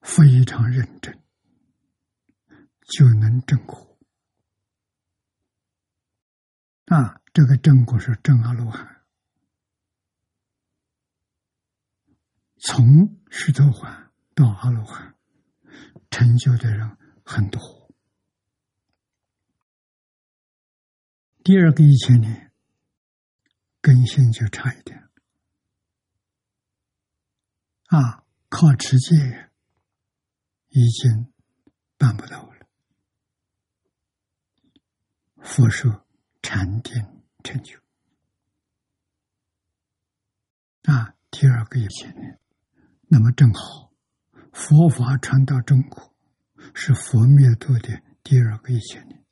非常认真，就能证果。啊，这个证果是正阿罗汉，从须陀洹到阿罗汉，成就的人很多。第二个一千年，根性就差一点。啊，靠持戒已经办不到了。佛说禅定成就啊，第二个一千年，那么正好佛法传到中国，是佛灭度的第二个一千年。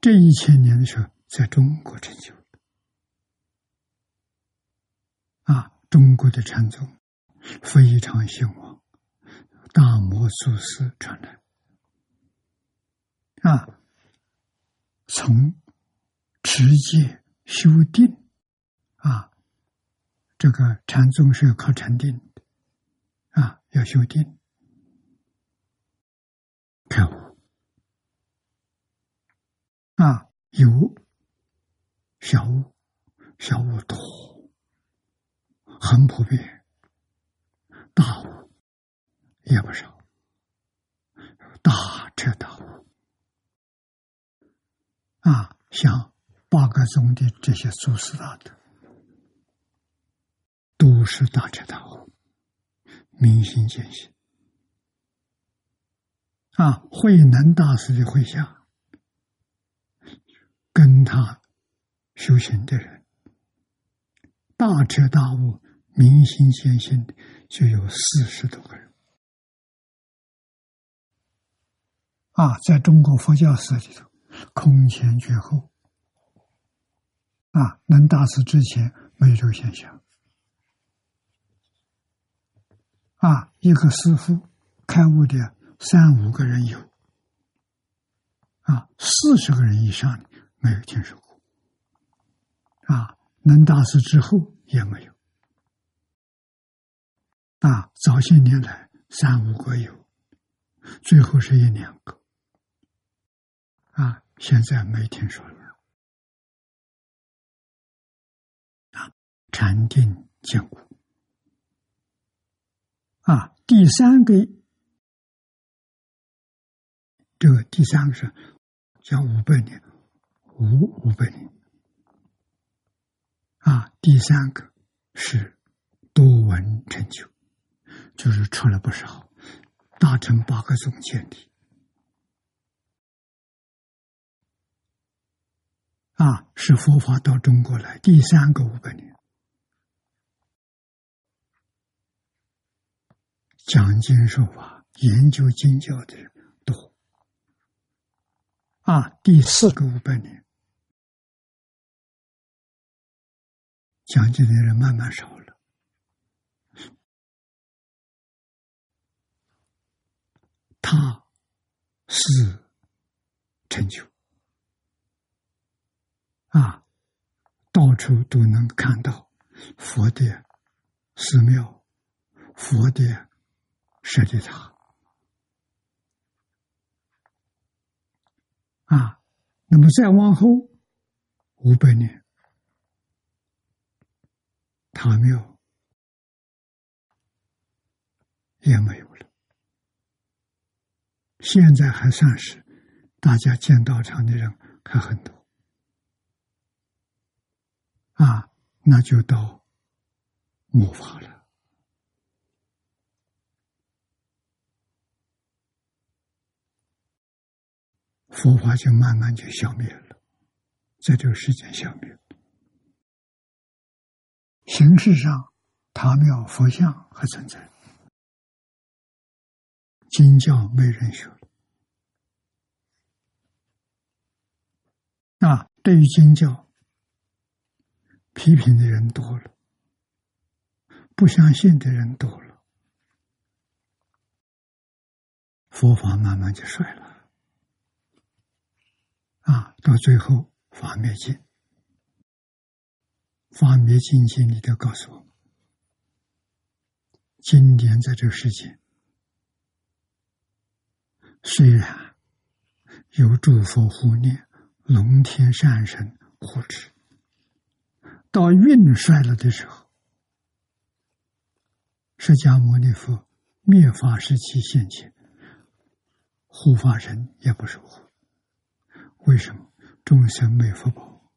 这一千年的时候，在中国成就。啊中国的禅宗非常兴旺，大魔祖师传来啊，从持戒修定啊，这个禅宗是要靠禅定的啊，要修定开悟啊，有小悟，小悟多。很普遍，大悟也不少，大彻大悟。啊，像八个宗的这些祖师大德，都是大彻大悟，明心见性啊。慧能大师的麾下，跟他修行的人，大彻大悟。明心见性的就有四十多个人啊，在中国佛教史里头，空前绝后啊！能大师之前没有这个现象啊，一个师傅开悟的三五个人有啊，四十个人以上没有听说过啊，能大师之后也没有。啊，早些年来三五个有，最后是一两个，现在没听说了。啊，禅定坚固。啊，第三个，这个第三个是叫五百年，五五百年。啊，第三个是多闻成就。就是出了不少，大乘八个宗建立啊，是佛法到中国来第三个五百年，讲经说法、研究经教的人多。啊，第四个五百年，讲经的人慢慢少了。他是成就啊，到处都能看到佛的寺庙、佛的舍利塔啊。那么再往后五百年，塔庙也没有了。现在还算是大家见道场的人还很多啊，那就到末法了。佛法就慢慢就消灭了，在这个世间消灭。形式上，塔庙佛像还存在，经教没人学了。啊，对于经教，批评的人多了，不相信的人多了，佛法慢慢就衰了。啊，到最后法灭尽，法灭尽经你都告诉我今天在这个世界，虽然有诸佛护念、龙天善神护持，到运衰了的时候，释迦牟尼佛灭法时期现前，护法神也不守护。为什么众生没福报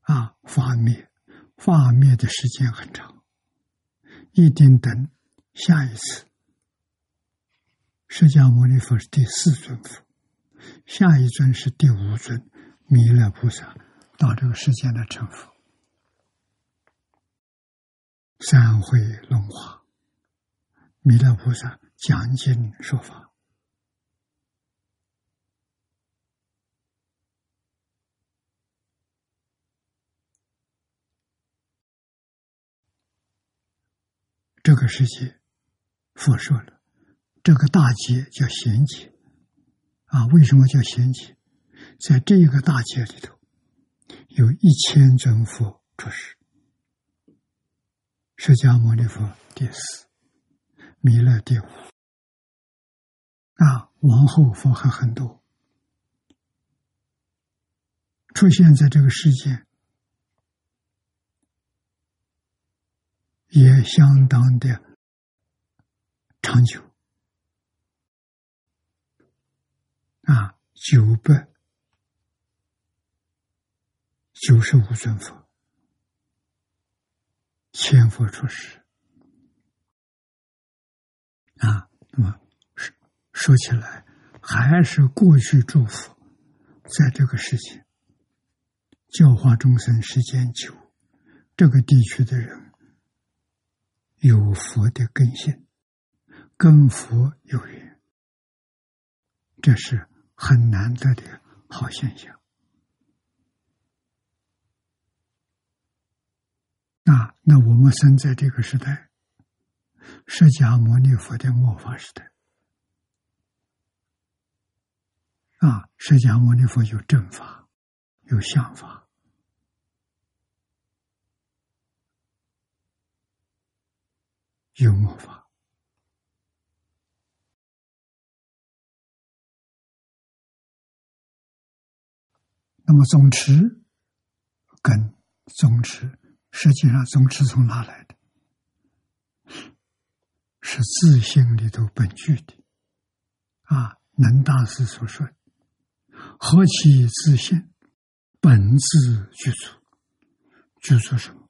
啊？法灭，法灭的时间很长，一定等下一次。释迦牟尼佛是第四尊佛，下一尊是第五尊弥勒菩萨到这个世间来成佛，三会龙华，弥勒菩萨讲经说法。这个世界，佛说了，这个大劫叫贤劫，啊，为什么叫贤劫？在这一个大劫里头，有一千尊佛出世，释迦牟尼佛第四，弥勒第五，啊，往后佛还很多，出现在这个世界。也相当的长久。啊，九百九十五尊佛，千佛出世啊。那么说说起来，还是过去祝福，在这个世界教化众生时间久，这个地区的人。有佛的根性，跟佛有缘，这是很难得的好现象。那那我们生在这个时代，释迦牟尼佛的末法时代，啊，释迦牟尼佛有正法，有相法。有魔法，那么总持跟总持，实际上总是从哪来的？是自性里头本具的啊！能大师所说：“何其自性，本自具足，具足什么？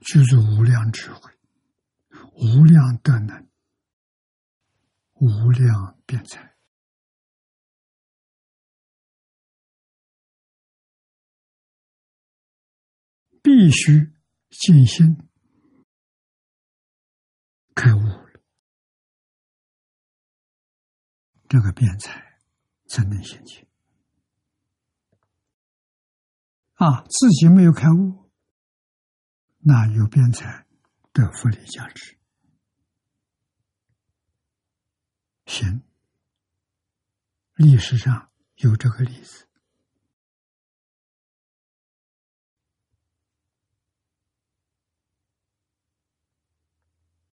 具足无量智慧。”无量德能，无量辩才，必须尽心开悟了，这个辩才才能现前。啊，自己没有开悟，那有辩才的福利价值。行，历史上有这个例子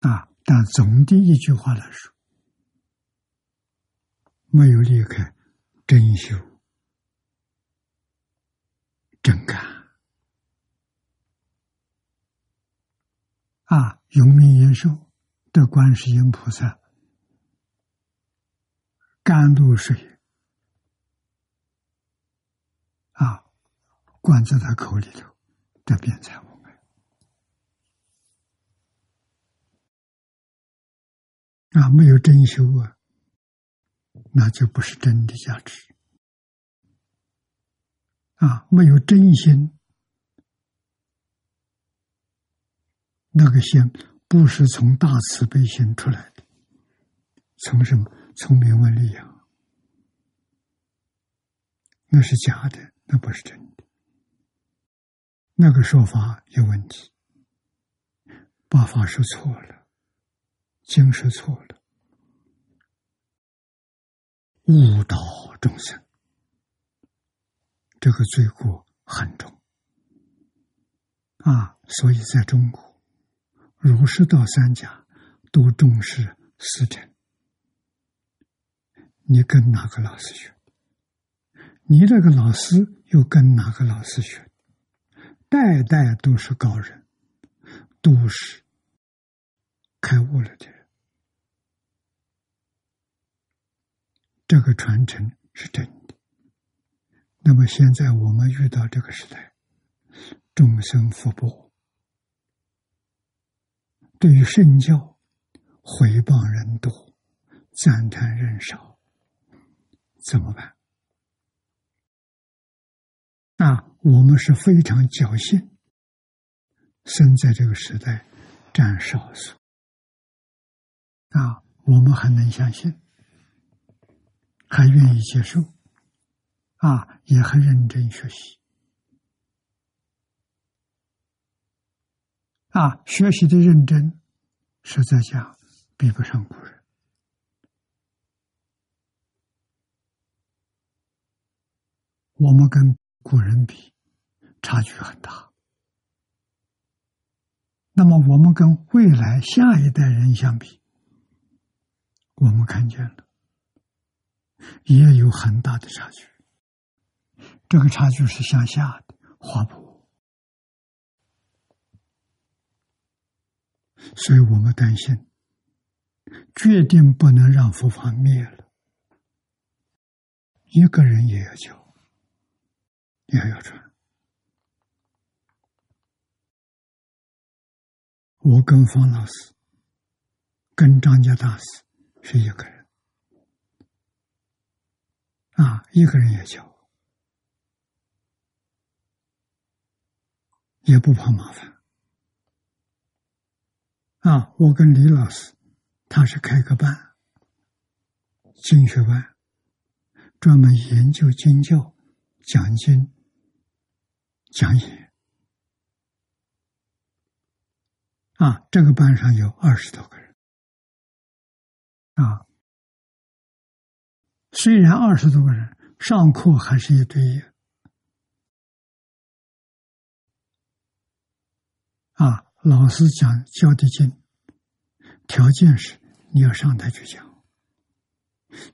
啊，但总的一句话来说，没有离开真修、真干啊，永明延寿的观世音菩萨，甘露水啊，灌在他口里头，的辩才无碍啊，没有真修啊，那就不是真的价值啊，没有真心。那个心不是从大慈悲心出来的，从什么？从名闻利养，那是假的，那不是真的。那个说法有问题，把法说错了，经是错了，误导众生，这个罪过很重啊！所以在中国。儒释道三家都重视师承，你跟哪个老师学？你那个老师又跟哪个老师学？代代都是高人，都是开悟了的人，这个传承是真的。那么现在我们遇到这个时代，众生福薄。对于圣教，毁谤人多，赞叹人少，怎么办？那我们是非常侥幸，生在这个时代，占少数。啊，我们还能相信，还愿意接受，啊，也很认真学习。啊，学习的认真，实在讲比不上古人。我们跟古人比，差距很大。那么，我们跟未来下一代人相比，我们看见了，也有很大的差距。这个差距是向下的，滑坡。所以我们担心，决定不能让佛法灭了。一个人也要教，也要传。我跟方老师、跟张家大师是一个人，啊，一个人也教，也不怕麻烦。啊，我跟李老师，他是开个班，经学班，专门研究经教、讲经、讲演。啊，这个班上有二十多个人。啊，虽然二十多个人上课还是一堆。啊。老师讲教的经，条件是你要上台去讲，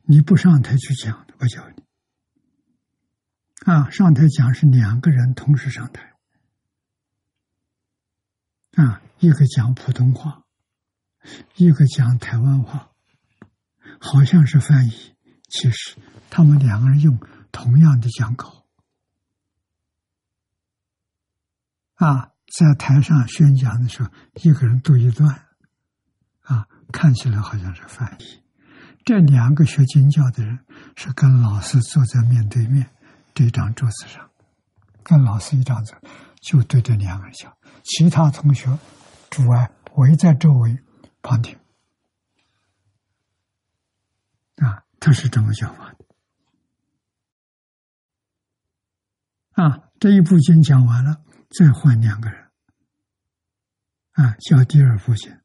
你不上台去讲，不教你。啊，上台讲是两个人同时上台，啊，一个讲普通话，一个讲台湾话，好像是翻译，其实他们两个人用同样的讲稿，啊。在台上宣讲的时候，一个人读一段，啊，看起来好像是翻译。这两个学经教的人是跟老师坐在面对面这张桌子上，跟老师一张嘴，就对着两个人讲，其他同学主外围在周围旁听。啊，他是这么讲法的。啊，这一部经讲完了。再换两个人，啊，教第二部经，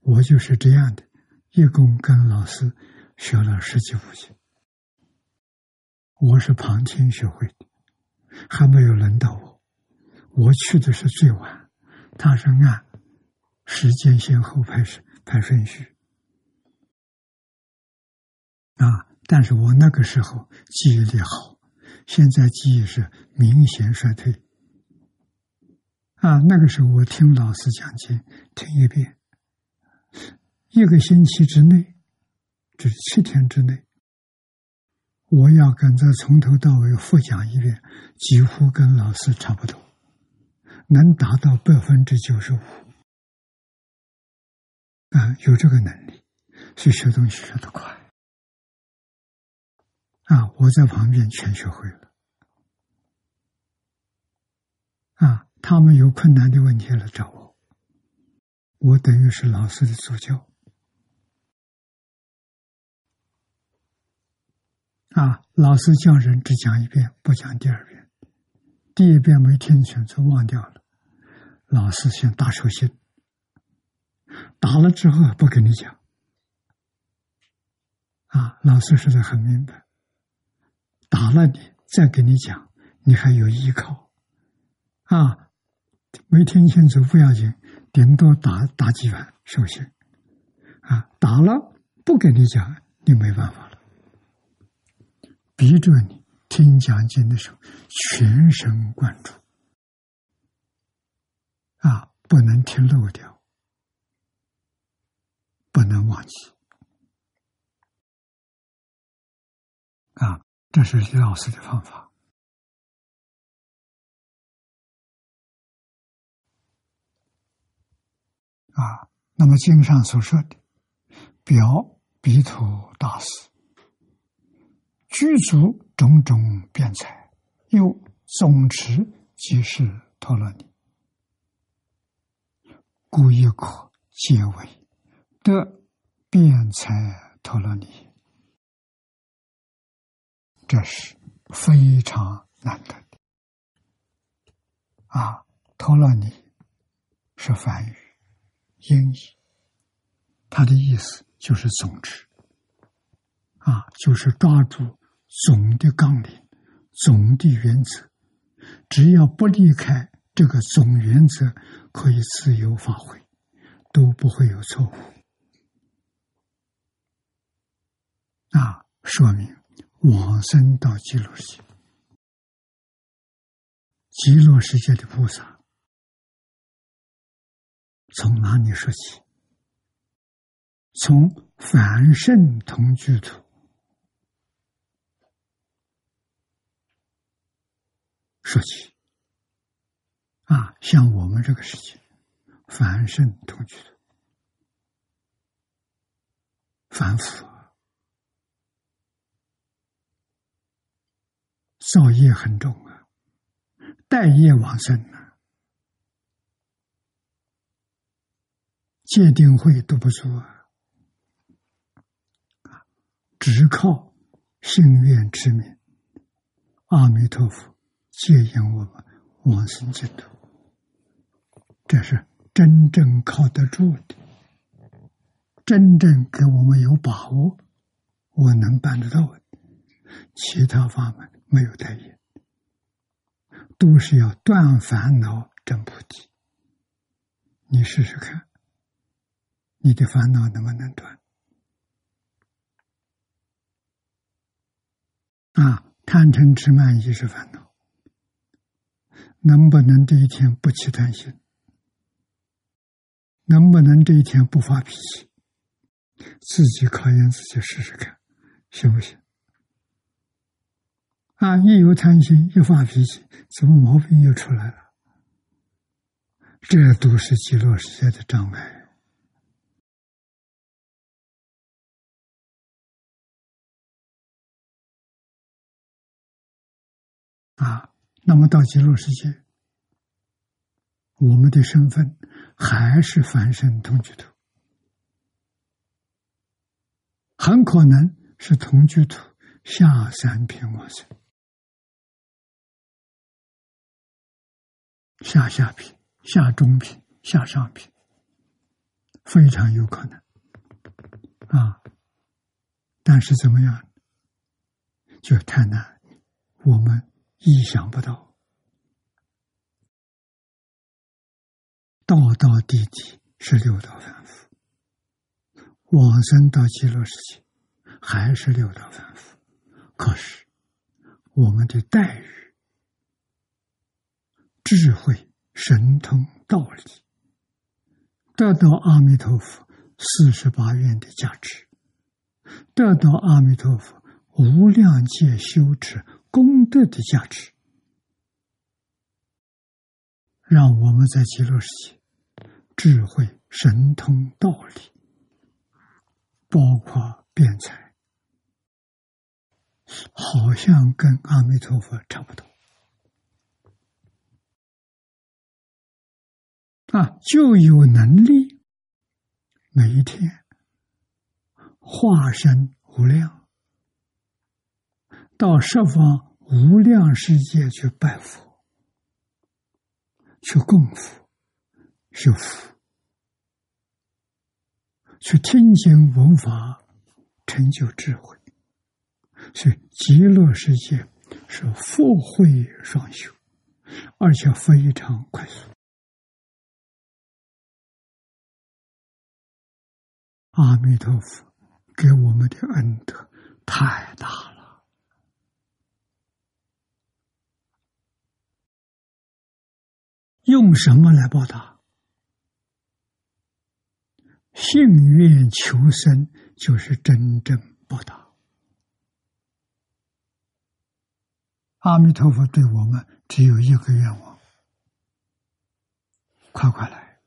我就是这样的，一共跟老师学了十几部经，我是旁听学会的，还没有轮到我，我去的是最晚，他是按时间先后排排顺序，啊，但是我那个时候记忆力好，现在记忆是明显衰退。啊，那个时候我听老师讲经，听一遍，一个星期之内，就是七天之内，我要跟着从头到尾复讲一遍，几乎跟老师差不多，能达到百分之九十五。啊，有这个能力，所以学东西学得快。啊，我在旁边全学会了。啊，他们有困难的问题来找我，我等于是老师的助教。啊，老师叫人只讲一遍，不讲第二遍，第一遍没听清楚忘掉了，老师先打手心，打了之后不跟你讲。啊，老师说的很明白，打了你再跟你讲，你还有依靠。啊，没听清楚不要紧，顶多打打几番手心。啊，打了不跟你讲，你没办法了，逼着你听讲经的时候全神贯注。啊，不能听漏掉，不能忘记。啊，这是李老师的方法。啊，那么经上所说的表彼土大师，具足种种辩才，又总持即是陀罗尼，故亦可皆为得辩才陀罗尼，这是非常难得的。啊，陀罗尼是梵语。音译，他的意思就是总之，啊，就是抓住总的纲领、总的原则，只要不离开这个总原则，可以自由发挥，都不会有错误。啊，说明往生到极乐世界，极乐世界的菩萨。从哪里说起？从凡圣同居土说起。啊，像我们这个世界，凡圣同居土，凡夫造业很重啊，待业往生啊。戒定慧都不足啊，只靠心愿之名，阿弥陀佛接引我们往生净土，这是真正靠得住的，真正给我们有把握，我能办得到的，其他法门没有代言，都是要断烦恼证菩提，你试试看。你的烦恼能不能断？啊，贪嗔痴慢疑是烦恼，能不能这一天不起贪心？能不能这一天不发脾气？自己考验自己试试看，行不行？啊，一有贪心，一发脾气，怎么毛病又出来了？这都是极乐世界的障碍。啊，那么到极乐世界，我们的身份还是凡圣同居土，很可能是同居土下三品往生，下下品、下中品、下上品，非常有可能。啊，但是怎么样，就太难，我们。意想不到，道道地地是六道凡夫，往生到极乐世界还是六道凡夫。可是我们的待遇、智慧、神通道理，得到阿弥陀佛四十八愿的价值，得到阿弥陀佛无量界修持功德的价值，让我们在极乐世界智慧神通道理，包括辩才，好像跟阿弥陀佛差不多。啊，就有能力每一天化身无量，到十方无量世界去拜佛、去供佛、修福、去听经闻法，成就智慧。所以极乐世界是福慧双修，而且非常快速。阿弥陀佛，给我们的恩德太大了。用什么来报答？信愿求生就是真正报答。阿弥陀佛对我们只有一个愿望：快快来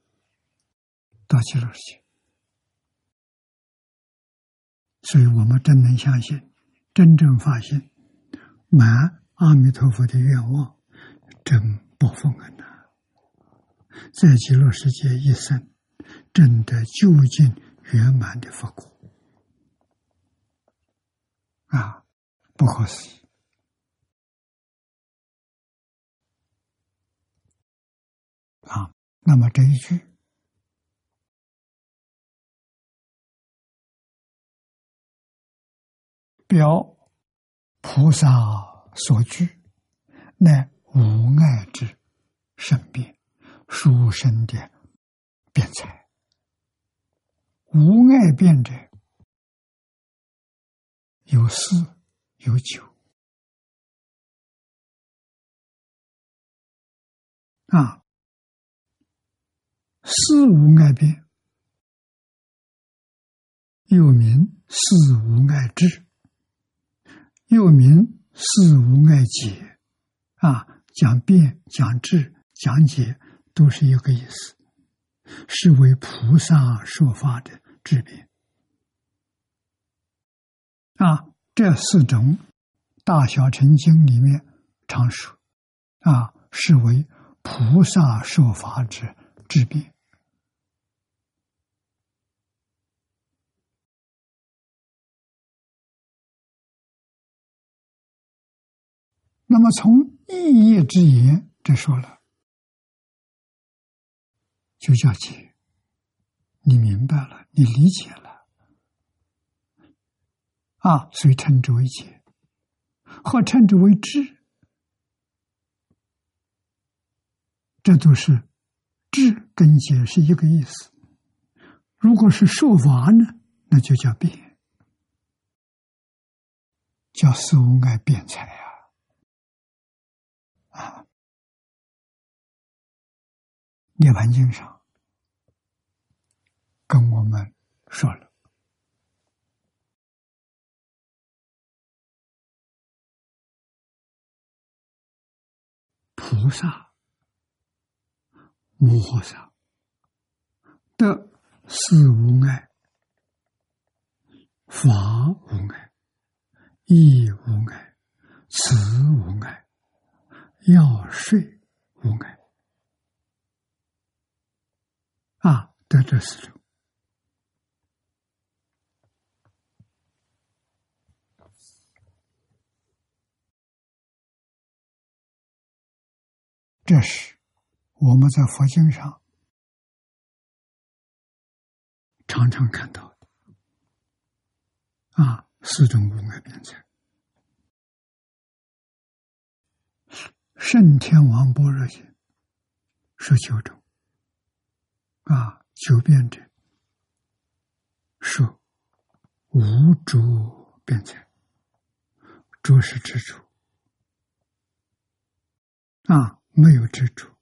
到极乐世界。所以我们真能相信，真正发现满阿弥陀佛的愿望，真报丰恩呐！在极乐世界一生，真的究竟圆满的佛果啊，不可思议啊！那么这一句。表菩萨所具，乃无碍之生变，殊胜的辩才。无碍辩者，有四有九啊，四无碍辩，又名四无碍智。又名四无碍解，啊，讲辩、讲智、讲解，都是一个意思，是为菩萨说法的智辩。啊，这四种大小乘经里面常说，啊，是为菩萨说法之智辩。那么从意业之言，这说了，就叫解。你明白了，你理解了，啊，所以称之为解，或称之为智，这都是智跟解是一个意思。如果是说法呢，那就叫辩，叫四无碍辩才啊。啊，《涅盘经》上跟我们说了，菩萨、摩诃萨的四无碍、法无碍、义无碍、慈无碍。要睡无碍啊，得这四种，这是我们在佛经上常常看到的。啊，四种无碍辩才。圣天王般若心，说九种啊，九变者说无主变财，主是之主啊，没有之主。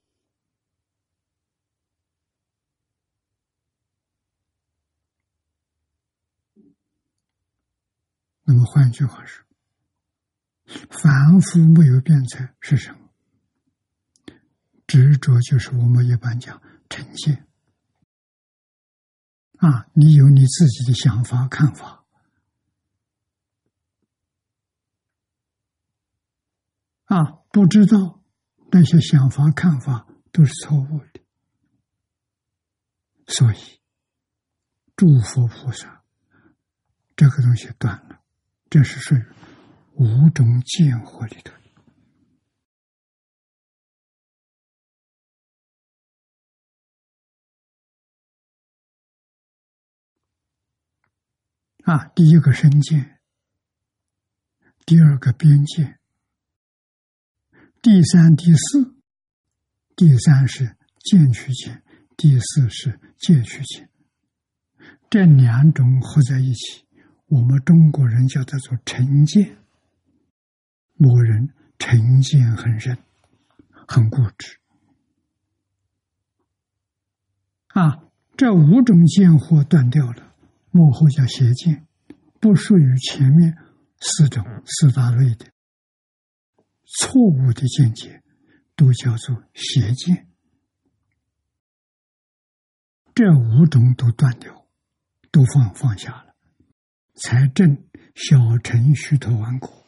那么换句话说，凡夫没有变财是什么？执着就是我们一般讲成见啊！你有你自己的想法看法啊，不知道那些想法看法都是错误的，所以诸佛菩萨这个东西断了，这是属于五种见惑里头。啊，第一个身见，第二个边界，第三、第四，第三是见取见，第四是戒取见，这两种合在一起，我们中国人叫它做成见。某人成见很深，很固执。啊，这五种见惑断掉了。幕后叫邪见，不属于前面四种四大类的错误的见解，都叫做邪见。这五种都断掉，都放放下了，才证小乘虚陀顽果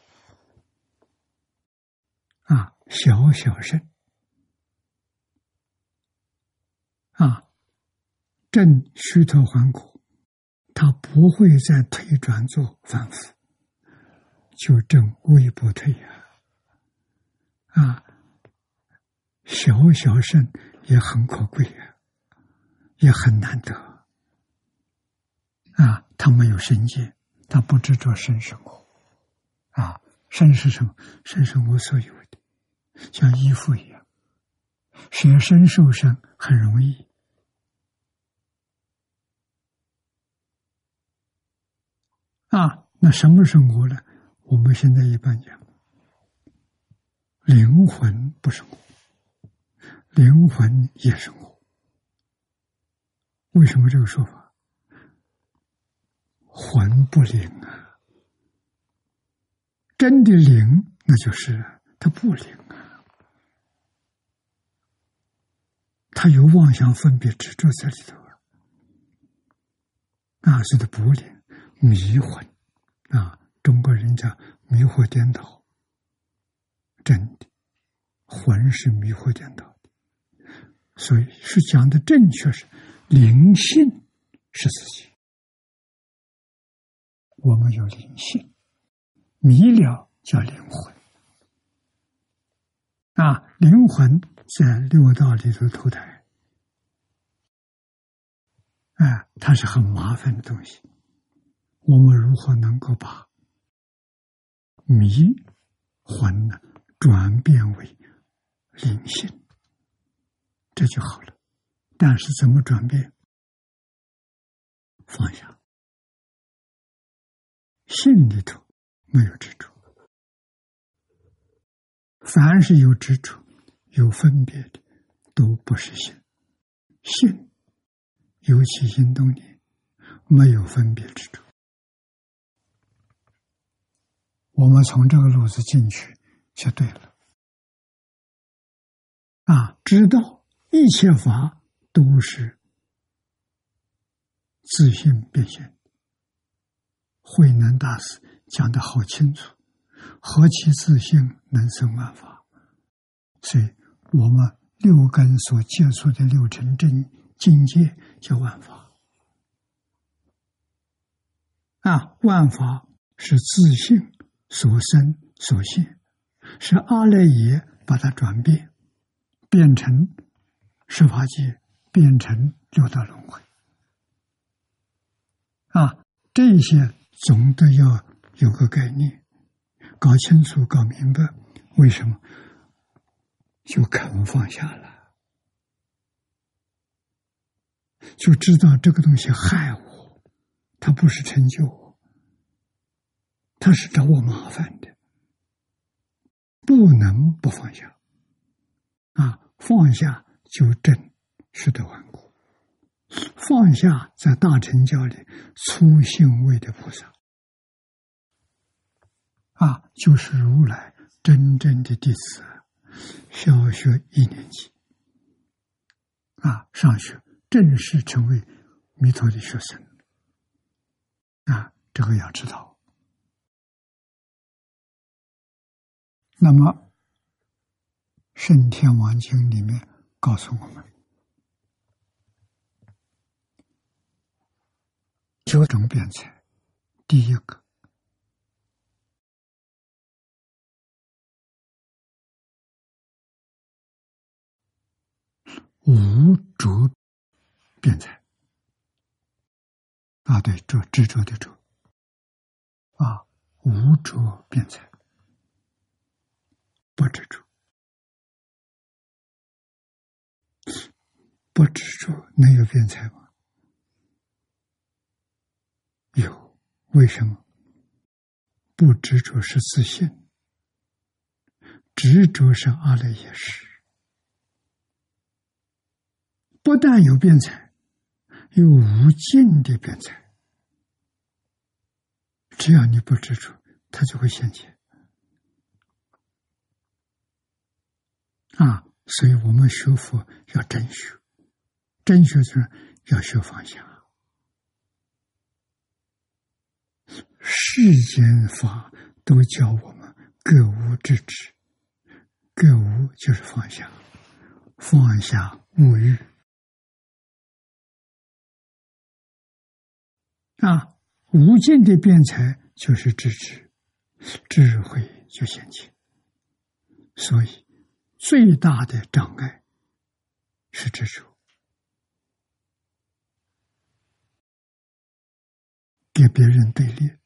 啊，小小圣啊，正虚陀顽果。他不会再退转做反复，就正微不退呀！啊，小小圣也很可贵呀，也很难得啊！他没有身界，他不执着生生活啊，生是什么？生是我所有的，像衣服一样，学身受伤很容易。啊，那什么是我呢？我们现在一般讲，灵魂不是我，灵魂也是我。为什么这个说法？魂不灵啊，真的灵，那就是它不灵啊，它有妄想分别执着在里头啊，那是的不灵。迷魂啊！中国人叫迷惑颠倒，真的魂是迷惑颠倒的，所以是讲的正确是灵性是自己，我们有灵性，迷了叫灵魂啊！灵魂在六道里头投胎，哎，它是很麻烦的东西。我们如何能够把迷魂呢转变为灵性？这就好了。但是怎么转变？放下，心里头没有执着。凡是有执着、有分别的，都不是心。心，尤其心动念，没有分别执着。我们从这个路子进去就对了，啊，知道一切法都是自信变现。慧能大师讲的好清楚，何其自信能生万法？所以，我们六根所接触的六尘真境界叫万法，啊，万法是自信。所生所现，是阿赖耶把它转变，变成十法界，变成六道轮回。啊，这些总得要有个概念，搞清楚、搞明白，为什么就肯放下了，就知道这个东西害我，它不是成就我。他是找我麻烦的，不能不放下。啊，放下就正是得顽固。放下在大乘教里粗性位的菩萨，啊，就是如来真正的弟子，小学一年级啊，上学正式成为弥陀的学生啊，这个要知道。那么，《圣天王经》里面告诉我们，九种辩才，第一个。无着辩才啊，对，着执着的着啊，无着辩才，不执着，不执着能有变才吗？有，为什么？不执着是自信，执着是阿赖耶识。不但有变才，有无尽的变才。只要你不执着，它就会现前。啊，所以我们学佛要真学，真学就是要学放下。世间法都教我们各无之知，各无就是放下，放下物欲。啊，无尽的辩才就是智智，智慧就显现。所以，最大的障碍是执着，给别人对立、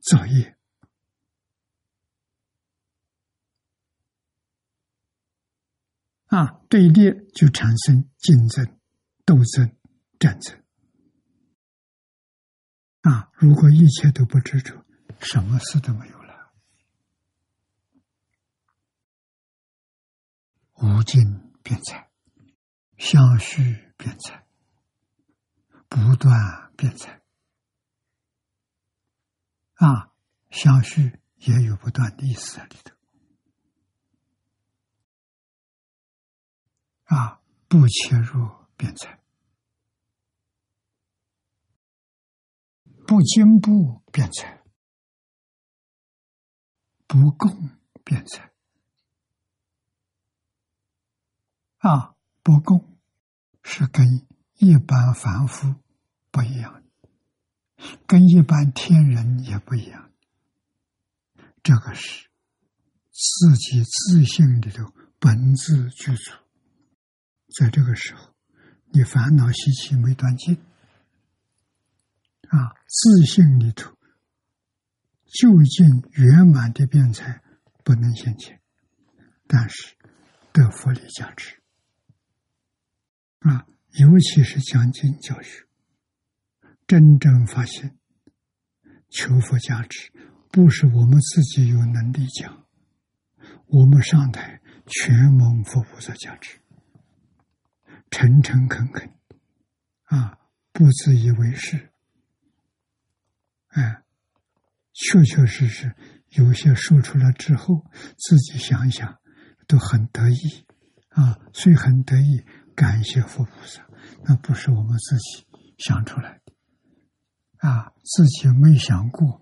造业啊，对立就产生竞争、斗争、战争。啊！如果一切都不执着，什么事都没有了。无尽变财，相续变财，不断变财。啊，相续也有不断的意思在里头。啊，不切入变财。不进步变财，不共变财啊！不共是跟一般凡夫不一样，跟一般天人也不一样。这个是自己自信里头本质具足，在这个时候，你烦恼习气没断尽。啊，自信里头究竟圆满的辩才不能现前，但是得佛力加持啊，尤其是讲经教学，真正发现求佛加持，不是我们自己有能力讲，我们上台全蒙佛菩萨加持，诚诚恳恳啊，不自以为是。哎，确确实实，有些说出来之后，自己想想都很得意啊，所以很得意，感谢佛菩萨。那不是我们自己想出来的啊，自己没想过，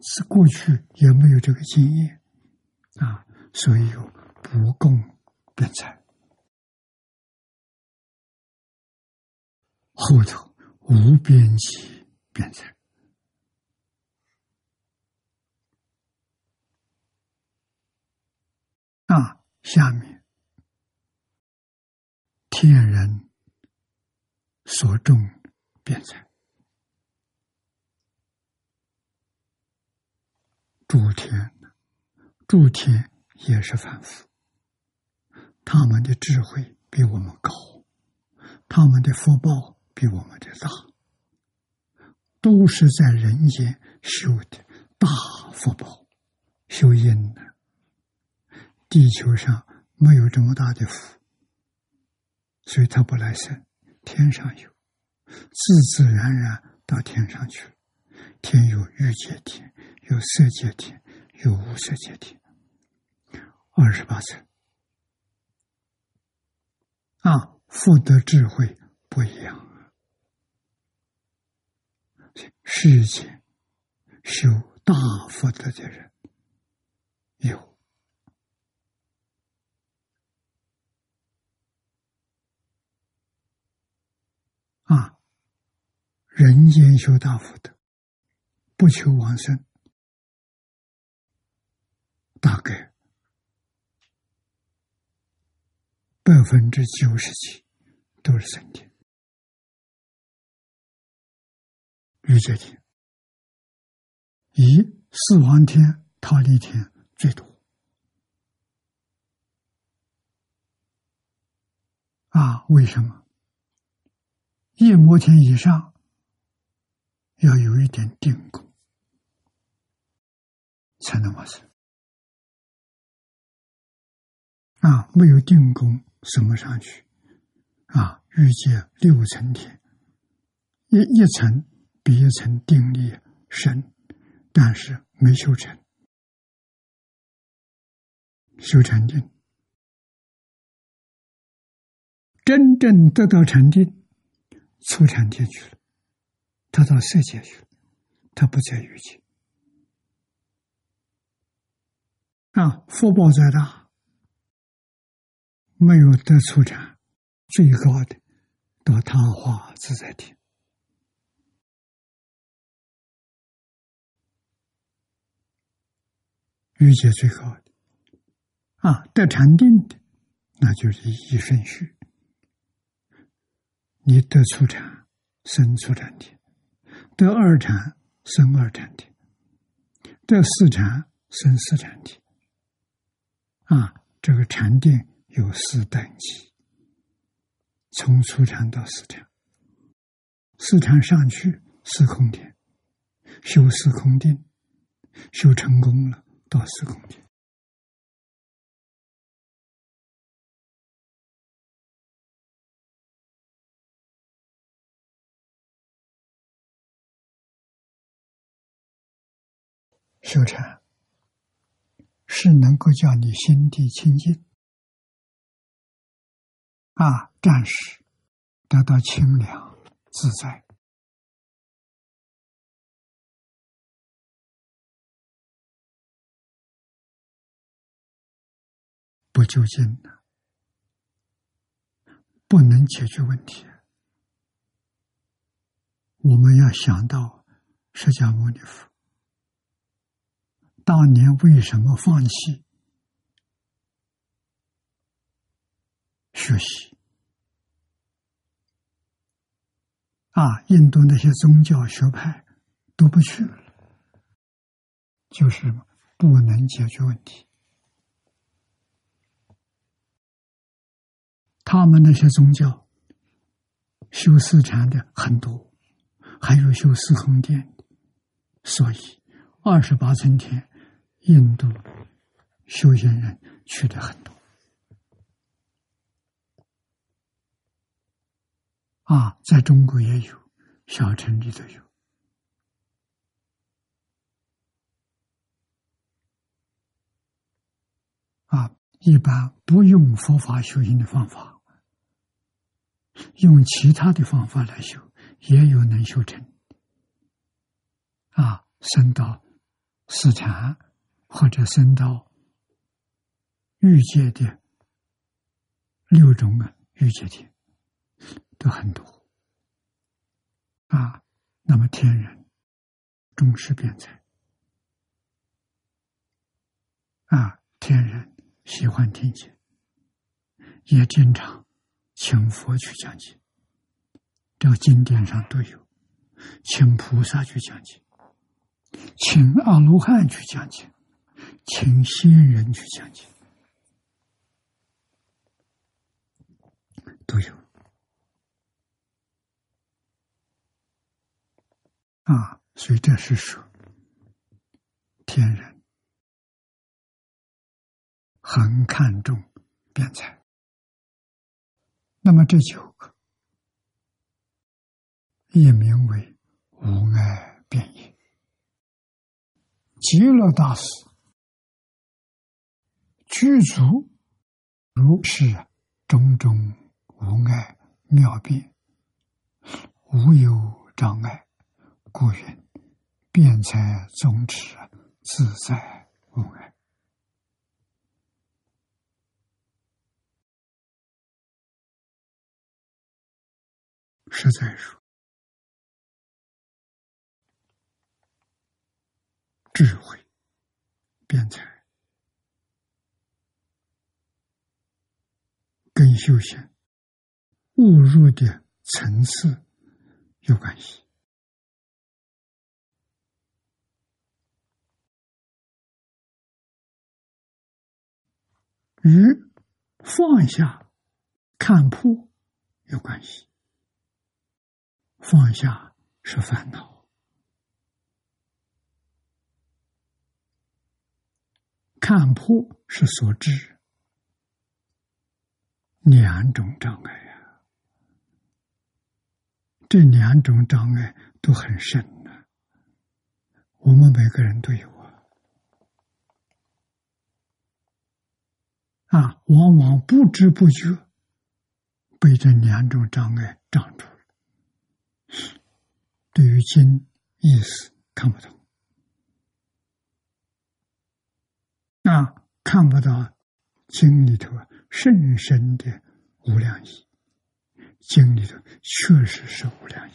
是过去也没有这个经验啊，所以有不共辩才，后头无边际辩才。啊，下面天人所种辩才，诸天，诸天也是凡夫，他们的智慧比我们高，他们的福报比我们的大，都是在人间修的大福报，修因的。地球上没有这么大的福，所以他不来生。天上有，自自然然到天上去了。天有欲界天，有色界天，有无色界天，二十八层啊，福德智慧不一样。世间修大福德的人有啊，人间修大福德。不求往生，大概百分之九十几都是三天、欲界天，以四王天、桃李天最多。啊，为什么？夜摩天以上要有一点定功。才能往生啊！没有定功，升不上去啊！欲界六层天，一一层比一层定力深，但是没修成，修禅定，真正得到禅定，出禅定去了，他到色界去了，他不在欲界。啊，福报再大，没有得出禅，最高的到他化自在天，欲界最高的啊，得禅定的，那就是一顺序。你得出禅，生出禅天；得二禅，生二禅天；得四禅，生四禅天。啊，这个禅定有四等级，从初禅到四禅，四禅上去四空天，修四空定，修成功了到四空天。修禅。是能够叫你心地清净啊，暂时得到清凉自在，不究竟的，不能解决问题。我们要想到释迦牟尼佛。当年为什么放弃学习？啊，印度那些宗教学派都不去，就是不能解决问题。他们那些宗教修四禅的很多，还有修四空殿，所以二十八层天。印度修行人去的很多啊，在中国也有，小城里都有啊。一般不用佛法修行的方法，用其他的方法来修，也有能修成啊，升到四禅。或者升到欲界的六种啊，欲界天都很多。啊。那么天人终是变才啊，天人喜欢听经，也经常请佛去讲经，这个经典上都有，请菩萨去讲经，请阿罗汉去讲经。请先人去讲解，都有。啊，所以这是说天人很看重辩才。那么这九个也名为无碍辩业，极乐大师具足如是种种无碍妙变，无有障碍，故云辩才宗旨自在无碍。实在说，智慧、辩才跟修行误入的层次有关系，与放下、看破有关系。放下是烦恼，看破是所知，两种障碍呀。这两种障碍都很深的，我们每个人都有啊，啊，往往不知不觉被这两种障碍障住了。对于经意思看不懂，那看不到经里头啊甚深的无量意，经里头确实是无量意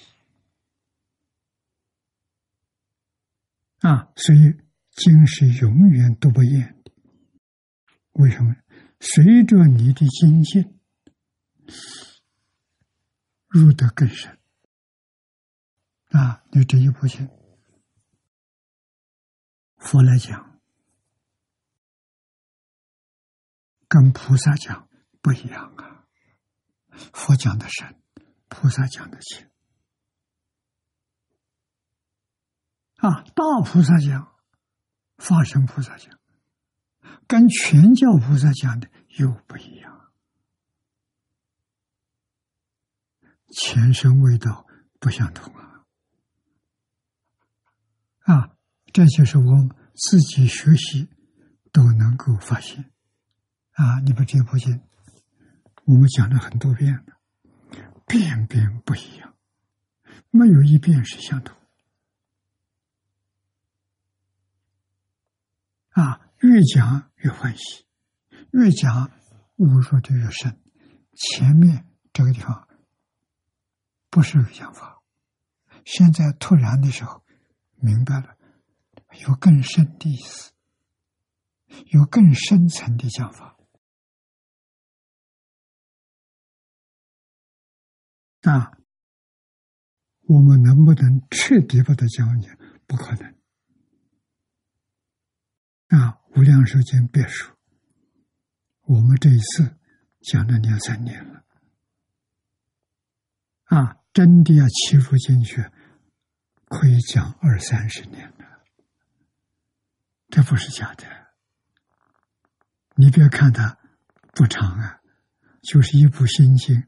啊，所以经是永远读不厌的。为什么？随着你的精进入得更深。啊，你这一部经，佛来讲，跟菩萨讲不一样啊。佛讲的深，菩萨讲的浅。啊，大菩萨讲，法身菩萨讲，跟全教菩萨讲的又不一样，前生味道不相同啊。啊，这就是我们自己学习都能够发现。啊，你把这部经我们讲了很多遍了，遍遍不一样，没有一遍是相同。啊，越讲越欢喜，越讲悟入的越深。前面这个地方不是个讲法，现在突然的时候。明白了，有更深的意思，有更深层的讲法。啊我们能不能彻底把它讲解？不可能。啊，无量寿经别说，我们这一次讲了两三年了。啊，真的要切入进去。可以讲二三十年了，这不是假的。你别看它不长啊，就是一部心经，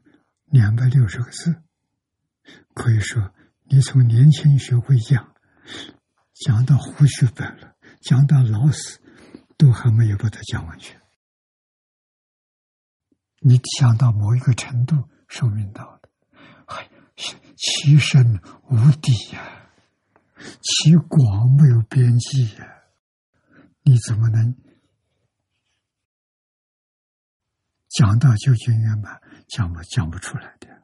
两百六十个字。可以说，你从年轻学会讲，讲到胡须白了，讲到老死，都还没有把它讲完全。你讲到某一个程度，寿命到了，嘿，其深无底呀。其广没有边际呀，你怎么能讲到究竟圆满？讲不讲不出来的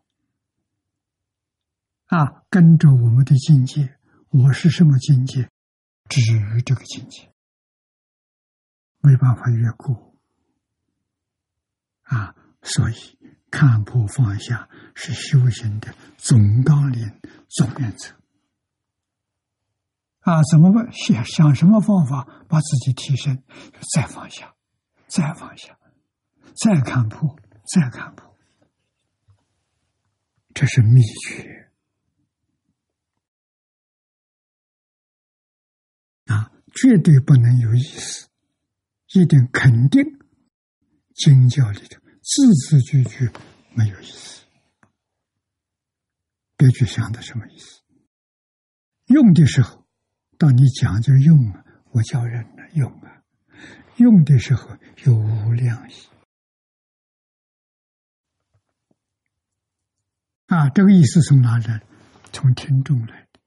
啊！跟着我们的境界，我是什么境界？止于这个境界，没办法越过啊！所以看破放下是修行的总纲领、总原则。啊，怎么办？想想什么方法把自己提升？再放下，再放下，再看破，再看破，这是秘诀啊！绝对不能有意思，一定肯定经教里头字字句句没有意思，别去想的什么意思，用的时候。当你讲究用，我叫人呢用啊，用的时候有无量意啊，这个意思从哪来？从听众来的，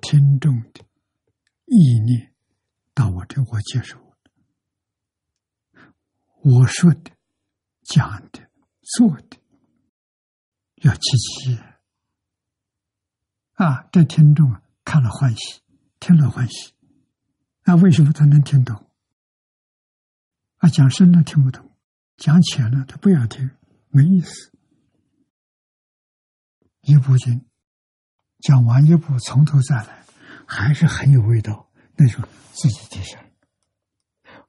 听众的意念到我这，我接受我说的、讲的、做的，要积极啊！这听众啊看了欢喜，听了欢喜，那为什么他能听懂？啊，讲深了听不懂，讲浅了他不想听，没意思。一部经讲完一部，从头再来，还是很有味道。那就自己提升。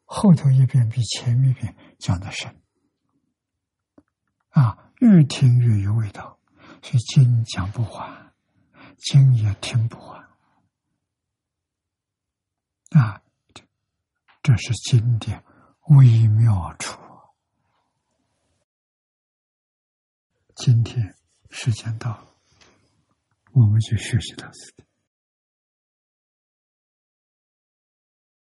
后头一遍比前面一遍讲的深，啊，越听越有味道，所以经讲不完，经也听不完，啊，这这是经典微妙处。今天时间到，我们就学习到此。